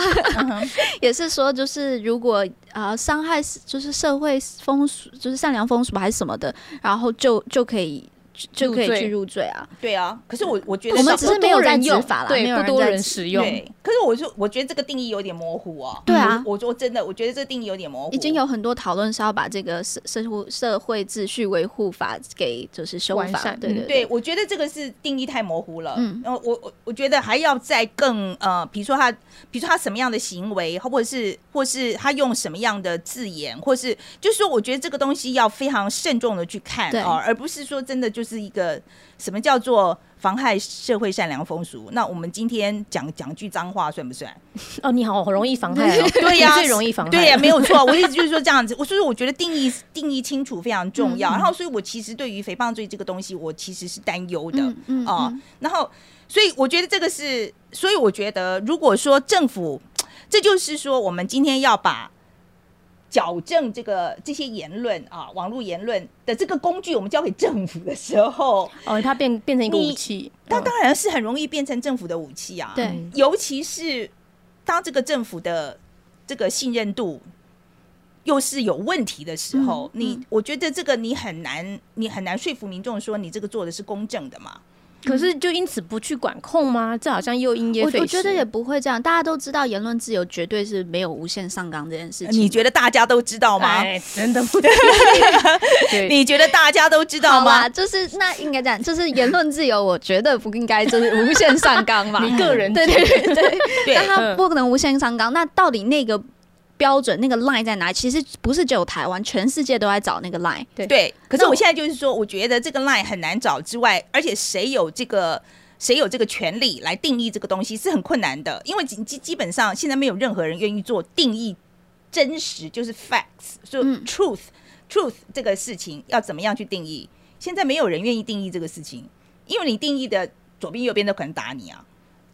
*laughs* 也是说，就是如果啊伤害就是社会风俗，就是善良风俗还是什么的，然后就就可以就就可以入罪去入罪啊。对啊，可是我我觉得我们只是没有人用执法啦对，没有不多人在使用，对，可是我就我觉得这个定义有点模糊哦。对啊我我说真的，我觉得这个定义有点模糊。已经有很多讨论是要把这个社社会社会秩序维护法给就是修法，完善对对嗯对，我觉得这个是定义太模糊了。嗯嗯，然后我我我觉得还要再更呃，比如说他，比如说他什么样的行为，或者是或是他用什么样的字眼，或是就是说，我觉得这个东西要非常慎重的去看对啊、而不是说真的就是一个什么叫做妨害社会善良风俗。那我们今天讲讲句脏话算不算？*laughs* 哦，你好容易妨害哦，*laughs* 对呀你最容易妨害，对呀、没有错。*laughs* 我意思就是说这样子，我所以我觉得定义定义清楚非常重要。嗯然后，所以我其实对于诽谤罪这个东西，我其实是担忧的。嗯嗯啊、嗯然后，所以我觉得这个是，所以我觉得，如果说政府，这就是说，我们今天要把矫正这个这些言论啊，网络言论的这个工具，我们交给政府的时候，哦，它变变成一个武器，它嗯当然是很容易变成政府的武器啊。对嗯尤其是当这个政府的这个信任度又是有问题的时候，嗯你嗯我觉得这个你很难，你很难说服民众说你这个做的是公正的嘛。可是就因此不去管控吗？这好像又因噎我废食。我觉得也不会这样，大家都知道言论自由绝对是没有无限上纲这件事情。你觉得大家都知道吗？哎，真的不对。*laughs* *laughs* 你觉得大家都知道，吗？就是那应该这样，就是言论自由，我觉得不应该就是无限上纲嘛。*laughs* 你个人对对对但它嗯不能无限上纲。那到底那个标准那个 line 在哪里？其实不是只有台湾，全世界都在找那个 line。对。可是我我现在就是说，我觉得这个 line 很难找之外，而且谁有这个。谁有这个权利来定义这个东西是很困难的，因为基基基本上现在没有任何人愿意做定义真实，就是 facts，就嗯 truth truth 这个事情要怎么样去定义？现在没有人愿意定义这个事情，因为你定义的左边右边都可能打你啊，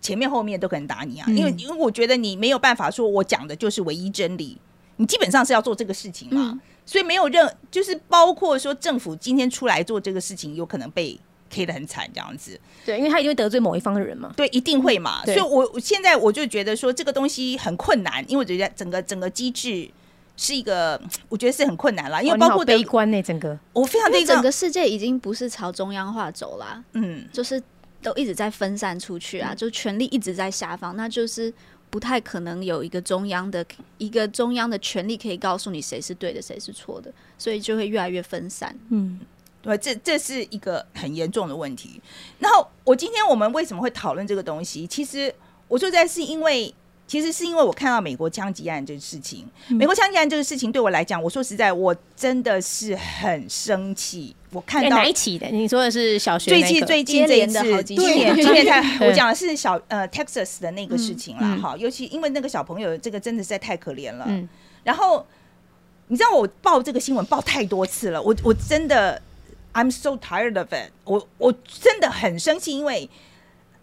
前面后面都可能打你啊，嗯因为因为我觉得你没有办法说我讲的就是唯一真理，你基本上是要做这个事情嘛，嗯所以没有任就是包括说政府今天出来做这个事情，有可能被 K 的很惨这样子。对，因为他一定会得罪某一方的人嘛。对，一定会嘛。所以我我现在我就觉得说这个东西很困难，因为我觉得整个整个机制是一个，我觉得是很困难啦。因为包括的悲观呢，整个我非常的一个因为整个世界已经不是朝中央化走啦，嗯，就是都一直在分散出去啊，就权力一直在下方，那就是不太可能有一个中央的一个中央的权力可以告诉你谁是对的，谁是错的，所以就会越来越分散。嗯，对，这这是一个很严重的问题。然后我今天我们为什么会讨论这个东西？其实我说在是因为。其实是因为我看到美国枪击案这个事情，美国枪击案这个事情对我来讲，我说实在，我真的是很生气。我看哎到哪一起的？你说的是小学最近那个最近这一次，好几对，起今天才对我讲的是小呃 Texas 的那个事情啦，嗯哈、尤其因为那个小朋友这个真的实在太可怜了。嗯然后你知道我报这个新闻报太多次了，我我真的 I'm so tired of it，我我真的很生气，因为。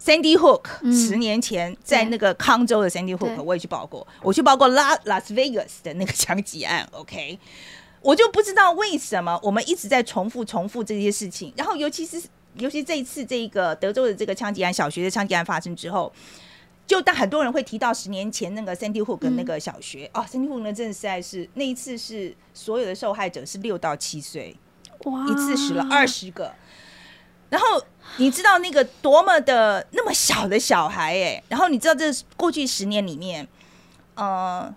Sandy Hook 嗯。十年前在那个康州的 Sandy Hook，我也去报过，我去报过拉 Las Vegas 的那个枪击案。*laughs* OK，我就不知道为什么我们一直在重复重复这些事情，然后尤其是尤其这一次这个德州的这个枪击案，小学的枪击案发生之后，就当很多人会提到十年前那个 Sandy Hook 那个小学、哦，Sandy Hook 呢真的实在是那一次是所有的受害者是六到七岁，哇。一次死了二十个。然后你知道那个多么的那么小的小孩哎，然后你知道这过去十年里面，呃，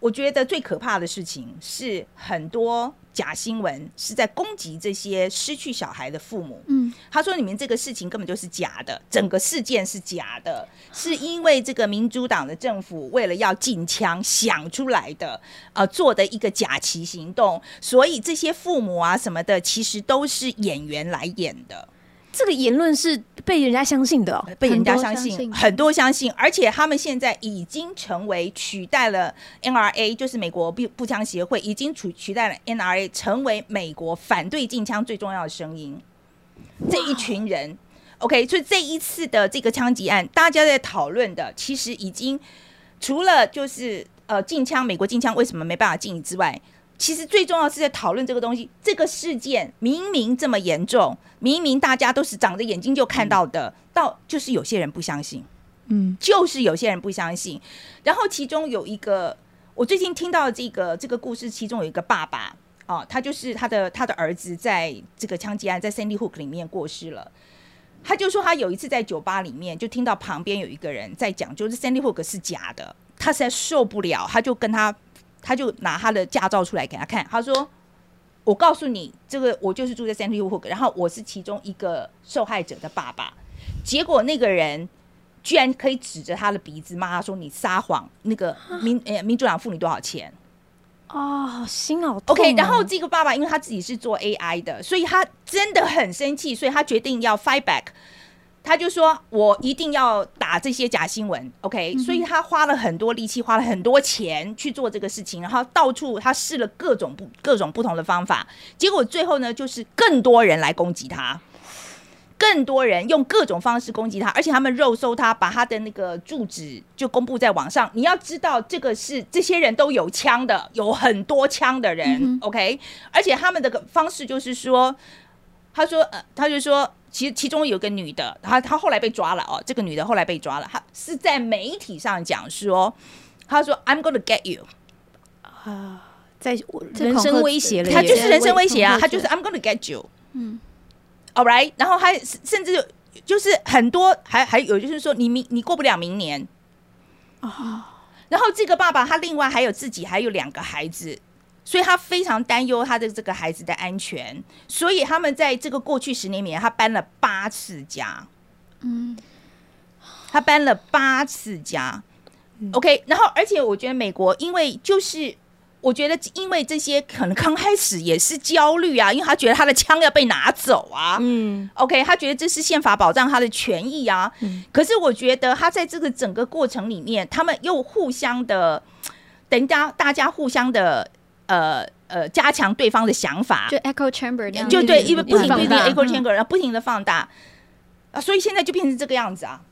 我觉得最可怕的事情是很多假新闻是在攻击这些失去小孩的父母。嗯，他说你们这个事情根本就是假的，整个事件是假的，是因为这个民主党的政府为了要禁枪想出来的，呃，做的一个假旗行动，所以这些父母啊什么的，其实都是演员来演的。这个言论是被人家相信的哦。被人家相信，相信很多相信，而且他们现在已经成为取代了 NRA，就是美国步步枪协会，已经取取代了 NRA，成为美国反对禁枪最重要的声音。这一群人，OK，所以这一次的这个枪击案，大家在讨论的，其实已经除了就是呃禁枪，美国禁枪为什么没办法禁之外，其实最重要是在讨论这个东西。这个事件明明这么严重，明明大家都是长着眼睛就看到的，到就是有些人不相信，嗯，就是有些人不相信。然后其中有一个，我最近听到这个这个故事，其中有一个爸爸哦，他就是他的他的儿子在这个枪击案在 Sandy Hook 里面过世了。他就说他有一次在酒吧里面就听到旁边有一个人在讲，就是 Sandy Hook 是假的，他实在受不了，他就跟他他就拿他的驾照出来给他看，他说。我告诉你，这个我就是住在 Sandy Hook，然后我是其中一个受害者的爸爸。结果那个人居然可以指着他的鼻子骂他说：“你撒谎！那个民呃民主党付你多少钱哦，心好痛哦。？”OK，然后这个爸爸因为他自己是做 AI 的，所以他真的很生气，所以他决定要 fight back。他就说：“我一定要打这些假新闻。”OK，、所以他花了很多力气，花了很多钱去做这个事情，然后到处他试了各种不各种不同的方法，结果最后呢，就是更多人来攻击他。更多人用各种方式攻击他，而且他们肉搜他，把他的那个住址就公布在网上。你要知道，这个是这些人都有枪的，有很多枪的人、o k 而且他们的方式就是说，他说，呃，他就说，其实其中有个女的，她她后来被抓了哦，这个女的后来被抓了，她是在媒体上讲说，她说 I'm gonna get you，啊在这人身威胁了耶，他就是人身威胁啊，他就是 I'm gonna get you，嗯，All right，然后还甚至就是很多还还有就是说你明你过不了明年。啊，然后这个爸爸他另外还有自己还有两个孩子。所以他非常担忧他的这个孩子的安全，所以他们在这个过去十年里面，他搬了八次家，嗯，他搬了八次家。OK，然后而且我觉得美国，因为就是我觉得因为这些可能刚开始也是焦虑啊，因为他觉得他的枪要被拿走啊。嗯，OK，他觉得这是宪法保障他的权益啊。可是我觉得他在这个整个过程里面，他们又互相的，等于大大家互相的呃呃加强对方的想法，就 echo chamber 那样，就对，嗯因为不停不停的放大。echo chamber，然后不停的放大。啊，所以现在就变成这个样子啊。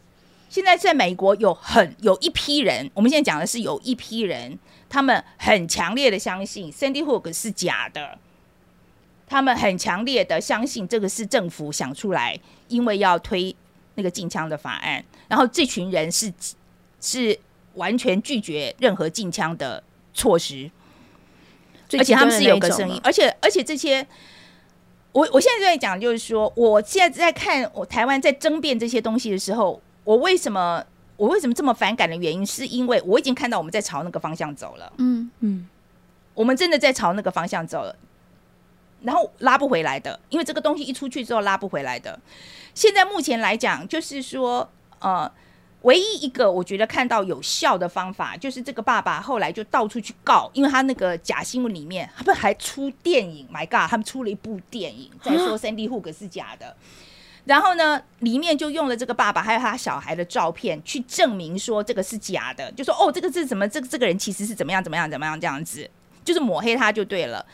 现在在美国有很有一批人，我们现在讲的是有一批人，他们很强烈的相信 Sandy Hook 是假的，他们很强烈的相信这个是政府想出来，因为要推那个禁枪的法案，然后这群人是是完全拒绝任何禁枪的措施。而且他们是有个声音，而且而且这些，我我现在在讲，就是说，我现在在看我台湾在争辩这些东西的时候，我为什么我为什么这么反感的原因，是因为我已经看到我们在朝那个方向走了，嗯，嗯，我们真的在朝那个方向走了，然后拉不回来的，因为这个东西一出去之后拉不回来的。现在目前来讲，就是说，呃。唯一一个我觉得看到有效的方法，就是这个爸爸后来就到处去告，因为他那个假新闻里面，他不还出电影？My God，他们出了一部电影，在说 Sandy Hook 是假的。然后呢，里面就用了这个爸爸还有他小孩的照片去证明说这个是假的，就说哦，这个是怎么这个这个人其实是怎么样怎么样怎么样这样子，就是抹黑他就对了。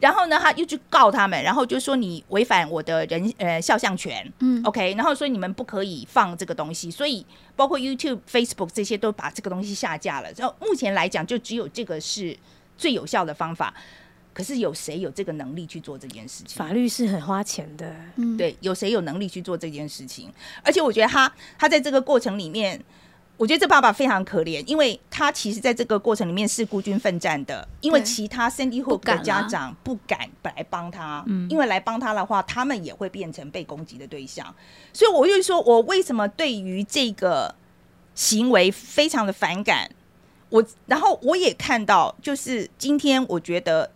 然后呢，他又去告他们，然后就说你违反我的人呃肖像权，嗯，OK，然后说你们不可以放这个东西，所以包括 YouTube、Facebook 这些都把这个东西下架了。然后目前来讲，就只有这个是最有效的方法。可是有谁有这个能力去做这件事情？法律是很花钱的，嗯，对，有谁有能力去做这件事情？而且我觉得他他在这个过程里面，我觉得这爸爸非常可怜，因为他其实在这个过程里面是孤军奋战的，因为其他 Sandy Hook 的家长不敢来帮他，因为来帮他的话，他们也会变成被攻击的对象。所以我就说，我为什么对于这个行为非常的反感？我然后我也看到，就是今天我觉得。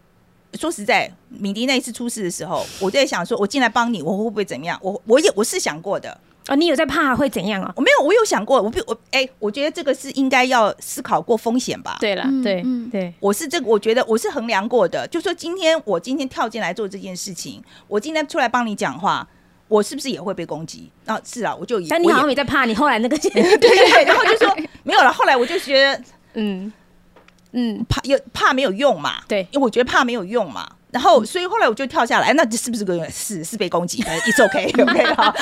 说实在，敏迪那一次出事的时候，我在想说，我进来帮你，我会不会怎么样？我我也我是想过的，啊，你有在怕会怎样啊？我没有，我有想过，我不我哎、我觉得这个是应该要思考过风险吧。对了，嗯对嗯对，我是这个，我觉得我是衡量过的。就说今天我今天跳进来做这件事情，我今天出来帮你讲话，我是不是也会被攻击？啊，是啊，我就以但你好像也在怕，你后来那个，*laughs* 对对对，然后就说没有了。后来我就觉得嗯嗯，怕有怕没有用嘛，对因为我觉得怕没有用嘛。然后，所以后来我就跳下来，那这是不是个是是被攻击的？It's OK *laughs* OK 哈。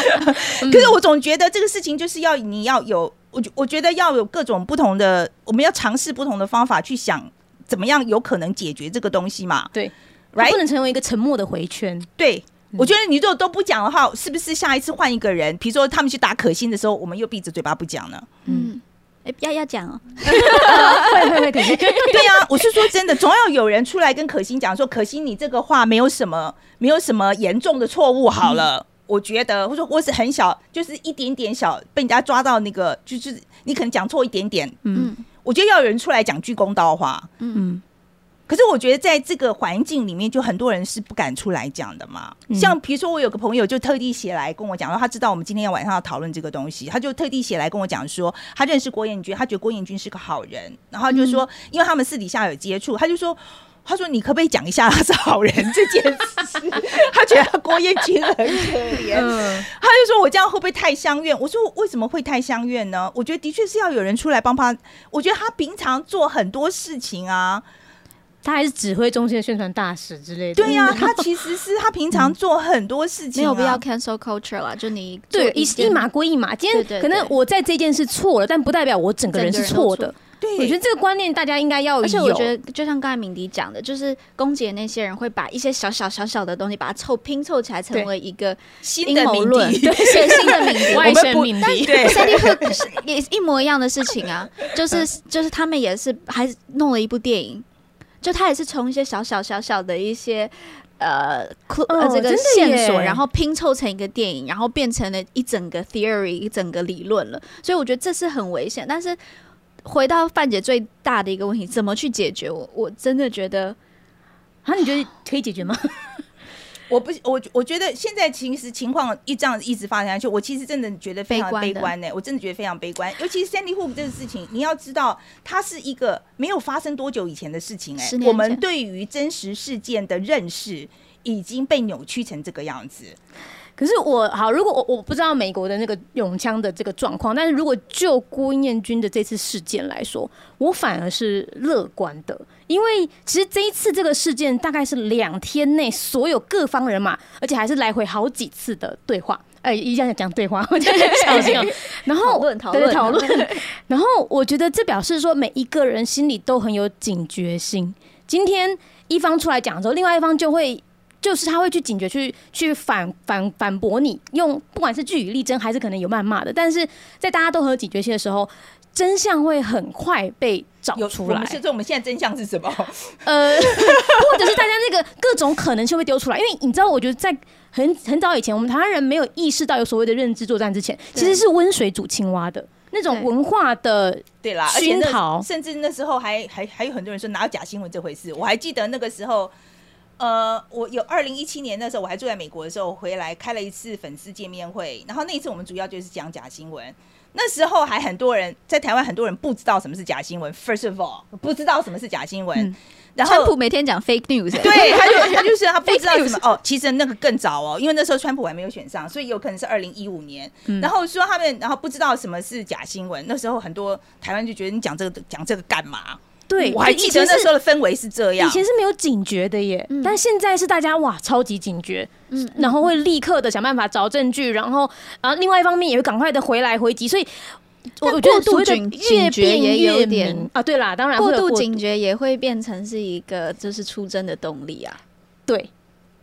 可是我总觉得这个事情就是要你要有，我觉我觉得要有各种不同的，我们要尝试不同的方法去想怎么样有可能解决这个东西嘛。对，Right？不能成为一个沉默的回圈。对，我觉得你如果都不讲的话，是不是下一次换一个人？比如说他们去打可心的时候，我们又闭着嘴巴不讲呢？嗯，哎，要要讲哦，*laughs* 会会会，可是 *laughs* 对呀、我是说真的，总要有人出来跟可心讲说，可心你这个话没有什么，没有什么严重的错误。好了，我觉得，或者说我是很小，就是一点点小被人家抓到那个，就是你可能讲错一点点，嗯。嗯我觉得要有人出来讲句公道话。嗯，可是我觉得在这个环境里面，就很多人是不敢出来讲的嘛。嗯像比如说，我有个朋友就特地写来跟我讲，说他知道我们今天晚上要讨论这个东西，他就特地写来跟我讲说，他认识郭彦军，他觉得郭彦军是个好人，然后他就说，因为他们私底下有接触，他就说。他说：“你可不可以讲一下他是好人这件事？他觉得郭彦军很可怜，*laughs* 嗯他就说我这样会不会太相怨？我说为什么会太相怨呢？我觉得的确是要有人出来帮他。我觉得他平常做很多事情啊，他还是指挥中心的宣传大使之类的。对呀、他其实是他平常做很多事情、啊，没有必要 cancel culture 啦，就你对，一一码归一码。今天对对可能我在这件事错了，但不代表我整个人是错的。对，我觉得这个观念大家应该要有。而且我觉得，就像刚才敏迪讲的，就是攻击的那些人会把一些小小小小的东西，把它凑拼凑起来，成为一个新的民阴谋论，敌 *laughs* 对，是新的敏迪。*laughs* 外们不省敏迪，对 *laughs* Sandy Hook 是也是一模一样的事情啊，就是就是他们也是还弄了一部电影，就他也是从一些小小小小的一些呃这个线索，然后拼凑成一个电影，然后变成了一整个 theory 一整个理论了。所以我觉得这是很危险。但是回到范姐最大的一个问题，怎么去解决？我我真的觉得啊，你觉得可以解决吗？*laughs* 我不，我我觉得现在其实情况一这样一直发展下去，我其实真的觉得非常悲观呢、我真的觉得非常悲观。尤其是 Sandy Hook 这个事情，你要知道，它是一个没有发生多久以前的事情哎、我们对于真实事件的认识已经被扭曲成这个样子。可是我好，如果我我不知道美国的那个永枪的这个状况，但是如果就郭彦军的这次事件来说，我反而是乐观的，因为其实这一次这个事件大概是两天内所有各方人马，而且还是来回好几次的对话。哎，一样讲对话，*laughs* 我就很小心哦。*laughs* 然后讨论讨论讨论，然后我觉得这表示说每一个人心里都很有警觉心。今天一方出来讲之后，另外一方就会。就是他会去警觉，去去反反反驳你，用不管是据理力争，还是可能有谩骂的。但是在大家都很有警觉性的时候，真相会很快被找出来。所以我们现在真相是什么？呃，*laughs* 或者是大家那个各种可能性会丢出来。因为你知道，我觉得在很很早以前，我们台湾人没有意识到有所谓的认知作战之前，其实是温水煮青蛙的那种文化的对啦熏陶。甚至那时候还还还有很多人说哪有假新闻这回事？我还记得那个时候。呃，我有二零一七年那时候我还住在美国的时候回来开了一次粉丝见面会，然后那一次我们主要就是讲假新闻。那时候还很多人在台湾，很多人不知道什么是假新闻。First of all，不知道什么是假新闻。然后川普每天讲 fake news，对，他就 *laughs* 他就是他不知道什么哦。其实那个更早哦，因为那时候川普还没有选上，所以有可能是二零一五年。然后说他们然后不知道什么是假新闻，那时候很多台湾就觉得你讲这个讲这个干嘛？对，我还记得那时候的氛围是这样。以前是没有警觉的耶，但现在是大家哇超级警觉，嗯，然后会立刻的想办法找证据，然后啊，另外一方面也会赶快的回来回击，所以我觉得过度警警觉也有点啊，对啦，当然过度警觉也会变成是一个就是出征的动力啊。对，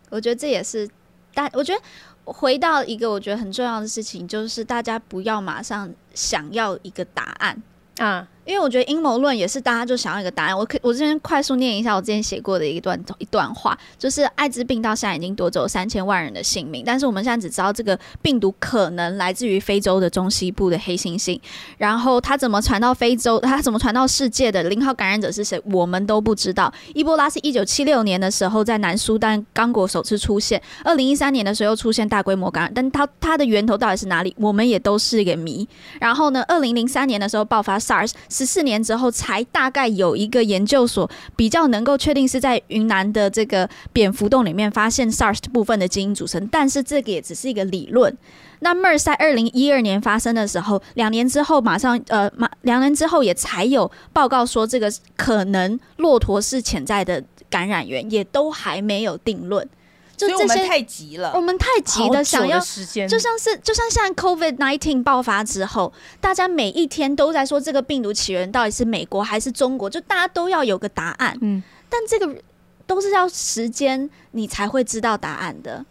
我觉得这也是大，我觉得回到一个我觉得很重要的事情，就是大家不要马上想要一个答案啊。因为我觉得阴谋论也是大家就想要一个答案。我可我这边快速念一下我之前写过的一段一段话，就是艾滋病到现在已经夺走三千万人的性命，但是我们现在只知道这个病毒可能来自于非洲的中西部的黑猩猩，然后它怎么传到非洲，它怎么传到世界的零号感染者是谁，我们都不知道。伊波拉是一九七六年的时候在南苏丹刚果首次出现，二零一三年的时候又出现大规模感染，但它它的源头到底是哪里，我们也都是一个谜。然后呢，二零零三年的时候爆发 SARS。十四年之后，才大概有一个研究所比较能够确定是在云南的这个蝙蝠洞里面发现 SARS 部分的基因组成，但是这个也只是一个理论。那 MERS 在二零一二年发生的时候，两年之后马上呃马两年之后也才有报告说这个可能骆驼是潜在的感染源，也都还没有定论。所以我们太急了，我们太急的想要，就像是就像现在 COVID nineteen 爆发之后，大家每一天都在说这个病毒起源到底是美国还是中国，就大家都要有个答案。嗯，但这个都是要时间你才会知道答案的。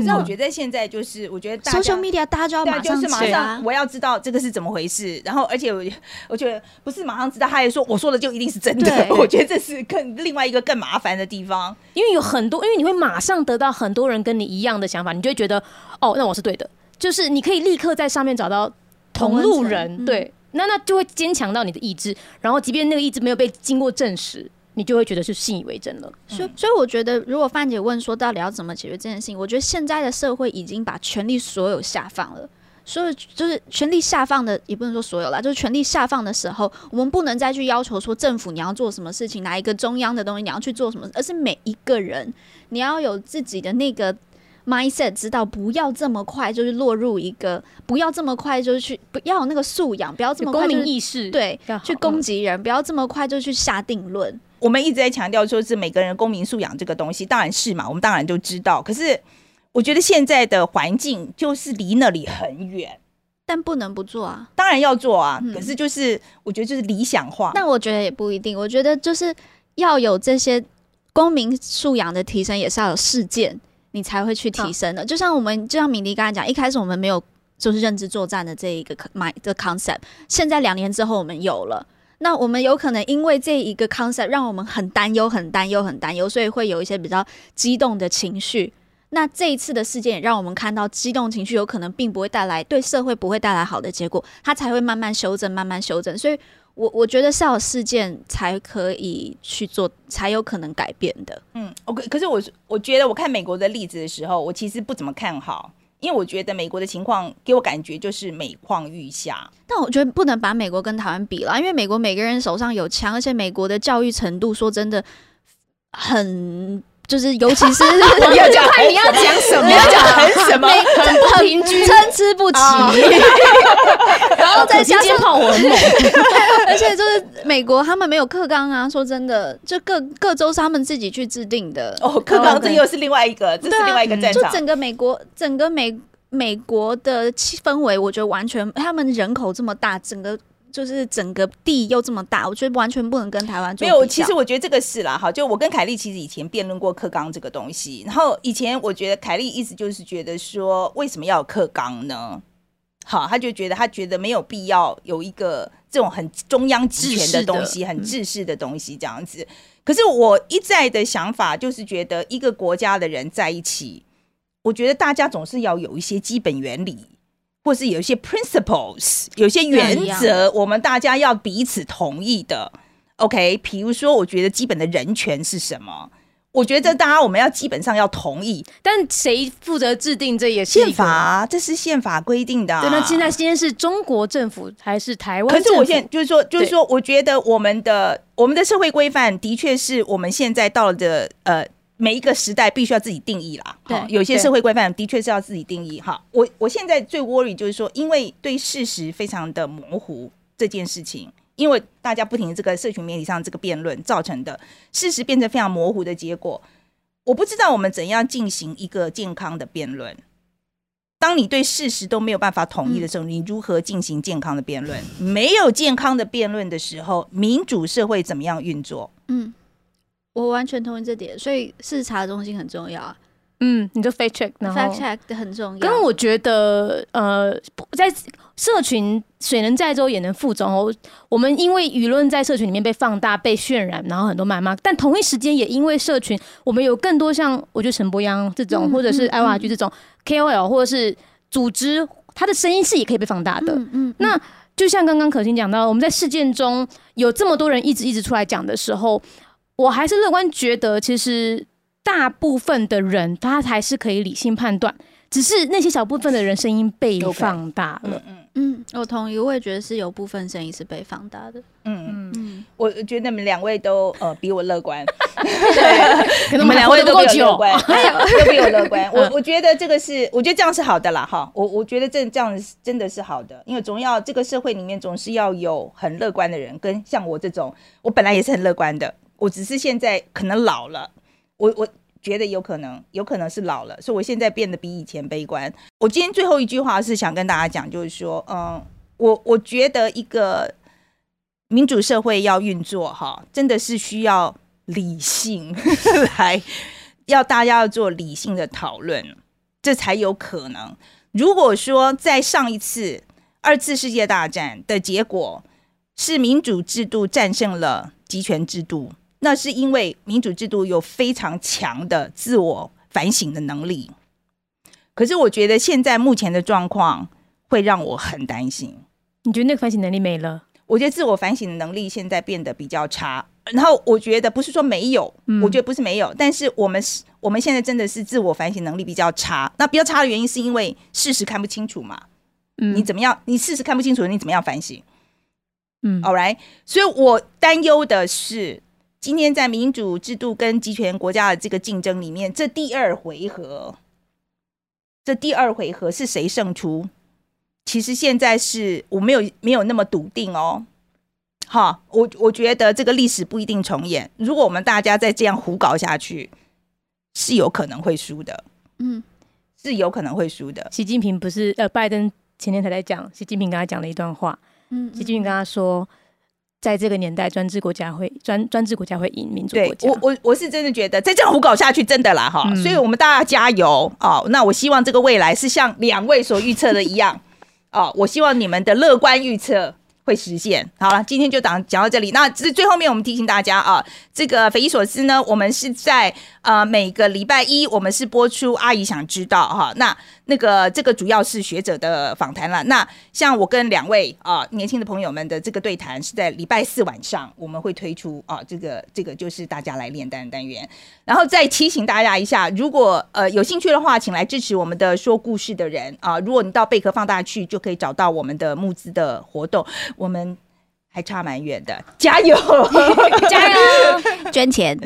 可是我觉得现在就是，我觉得 social media 大家就要马上，马上我要知道这个是怎么回事。然后，而且我我觉得不是马上知道，他也说我说的就一定是真的。我觉得这是更另外一个更麻烦的地方，因为有很多，因为你会马上得到很多人跟你一样的想法，你就会觉得哦，那我是对的。就是你可以立刻在上面找到同路人，对，那那就会坚强到你的意志。然后，即便那个意志没有被经过证实。你就会觉得是信以为真了，所以所以我觉得，如果范姐问说到底要怎么解决这件事情，我觉得现在的社会已经把权力所有下放了，所以就是权力下放的，也不能说所有啦，就是权力下放的时候，我们不能再去要求说政府你要做什么事情，哪一个中央的东西你要去做什么，而是每一个人。你要有自己的那个 mindset，知道不要这么快就是落入一个，不要这么快就是去，不要有那个素养，不要这么公民意识，对，去攻击人，不要这么快就去下定论。我们一直在强调说是每个人公民素养这个东西，当然是嘛，我们当然就知道。可是我觉得现在的环境就是离那里很远，但不能不做啊，当然要做啊。可是就是我觉得就是理想化，那我觉得也不一定。我觉得就是要有这些公民素养的提升，也是要有事件你才会去提升的。就像我们，就像敏迪刚才讲，一开始我们没有就是认知作战的这一个买的 concept，现在两年之后我们有了。那我们有可能因为这一个 concept 让我们很担忧、很担忧、很担忧，所以会有一些比较激动的情绪。那这一次的事件也让我们看到，激动情绪有可能并不会带来对社会不会带来好的结果，它才会慢慢修正、慢慢修正。所以，我我觉得是要事件才可以去做，才有可能改变的。嗯，OK。可是我我觉得我看美国的例子的时候，我其实不怎么看好。因为我觉得美国的情况给我感觉就是每况愈下，但我觉得不能把美国跟台湾比了，因为美国每个人手上有枪，而且美国的教育程度说真的很就是尤其是 *laughs* 你要讲看你要讲什么，你要讲很什么？很不平均，参差不齐，哦然后再加上炮我很猛，*laughs* 而且就是美国他们没有课纲啊，说真的，就各各州是他们自己去制定的。哦，课纲这又是另外一个，这是另外一个战场。就整个美国，整个美美国的气氛围，我觉得完全他们人口这么大，整个就是整个地又这么大，我觉得完全不能跟台湾做没有，其实我觉得这个是啦，哈，就我跟凯莉其实以前辩论过课纲这个东西，然后以前我觉得凯莉意思就是觉得说，为什么要有课纲呢？好，他就觉得他觉得没有必要有一个这种很中央集权的东西，制式的很制式的东西这样子。可是我一再的想法就是觉得一个国家的人在一起，我觉得大家总是要有一些基本原理，或是有一些 principles，有一些原则，我们大家要彼此同意的。OK，比如说，我觉得基本的人权是什么？我觉得大家我们要基本上要同意但谁负责制定这也是宪法、啊，这是宪法规定的、啊。对，那现在今天是中国政府还是台湾可？是我现在就是说，就是说，我觉得我们的我们的社会规范的确是我们现在到了的呃每一个时代必须要自己定义啦。对哈有些社会规范的确是要自己定义。哈，我我现在最 worry 就是说，因为对事实非常的模糊这件事情。因为大家不停的这个社群媒体上这个辩论造成的事实变成非常模糊的结果，我不知道我们怎样进行一个健康的辩论。当你对事实都没有办法统一的时候，你如何进行健康的辩论？没有健康的辩论的时候，民主社会怎么样运作？嗯，我完全同意这点，所以视察中心很重要啊嗯，你就 fact check，然后，fact check 很重要。跟我觉得，呃，在社群水能载舟也能覆舟哦。我们因为舆论在社群里面被放大、被渲染，然后很多谩骂，但同一时间也因为社群，我们有更多像我觉得陈柏央这种，嗯或者是嗯艾瓦居这种 KOL，或者是组织，他的声音是也可以被放大的。嗯嗯，那就像刚刚可心讲到，我们在事件中有这么多人一直一直出来讲的时候，我还是乐观觉得，其实大部分的人他还是可以理性判断，只是那些小部分的人声音被放大了。嗯嗯，我同意，我也觉得是有部分声音是被放大的。嗯，嗯，嗯，我觉得你们两位都呃比我乐观，*laughs* 可能 *laughs* 你们两位都比我乐。观，*laughs* 都比我乐观。我我觉得这个是，我觉得这样是好的啦，哈。我我觉得这这样是真的是好的，因为总要这个社会里面总是要有很乐观的人，跟像我这种，我本来也是很乐观的，我只是现在可能老了，我我。觉得有可能，有可能是老了，所以我现在变得比以前悲观。我今天最后一句话是想跟大家讲，就是说，嗯，我我觉得一个民主社会要运作，哈，真的是需要理性来，要大家要做理性的讨论，这才有可能。如果说在上一次二次世界大战的结果是民主制度战胜了集权制度，那是因为民主制度有非常强的自我反省的能力。可是我觉得现在目前的状况会让我很担心。你觉得那个反省能力没了？我觉得自我反省的能力现在变得比较差。然后我觉得不是说没有，嗯我觉得不是没有，但是我们是我们现在真的是自我反省能力比较差。那比较差的原因是因为事实看不清楚嘛？嗯你怎么样？你事实看不清楚，你怎么样反省嗯？All right，所以我担忧的是，今天在民主制度跟集权国家的这个竞争里面，这第二回合，这第二回合是谁胜出？其实现在是我没有没有那么笃定哦。哈，我我觉得这个历史不一定重演。如果我们大家再这样胡搞下去，是有可能会输的，嗯，是有可能会输的。习近平不是呃，拜登前天才在讲，习近平跟他讲了一段话，嗯，习近平跟他说，在这个年代，专制国家会专专制国家会赢民主国家。我我我是真的觉得再这样胡搞下去，真的啦哈，嗯所以我们大家加油啊、那我希望这个未来是像两位所预测的一样啊、我希望你们的乐观预测会实现。好了，今天就讲讲到这里。那这最后面我们提醒大家啊，这个匪夷所思呢，我们是在呃每个礼拜一我们是播出阿姨想知道哈、那那个这个主要是学者的访谈了。那像我跟两位啊、年轻的朋友们的这个对谈是在礼拜四晚上我们会推出啊、这个这个就是大家来炼丹单元。然后再提醒大家一下，如果呃有兴趣的话，请来支持我们的说故事的人啊、如果你到贝壳放大去，就可以找到我们的募资的活动。我们还差蛮远的，加油！*laughs* 加油！*laughs* 捐钱。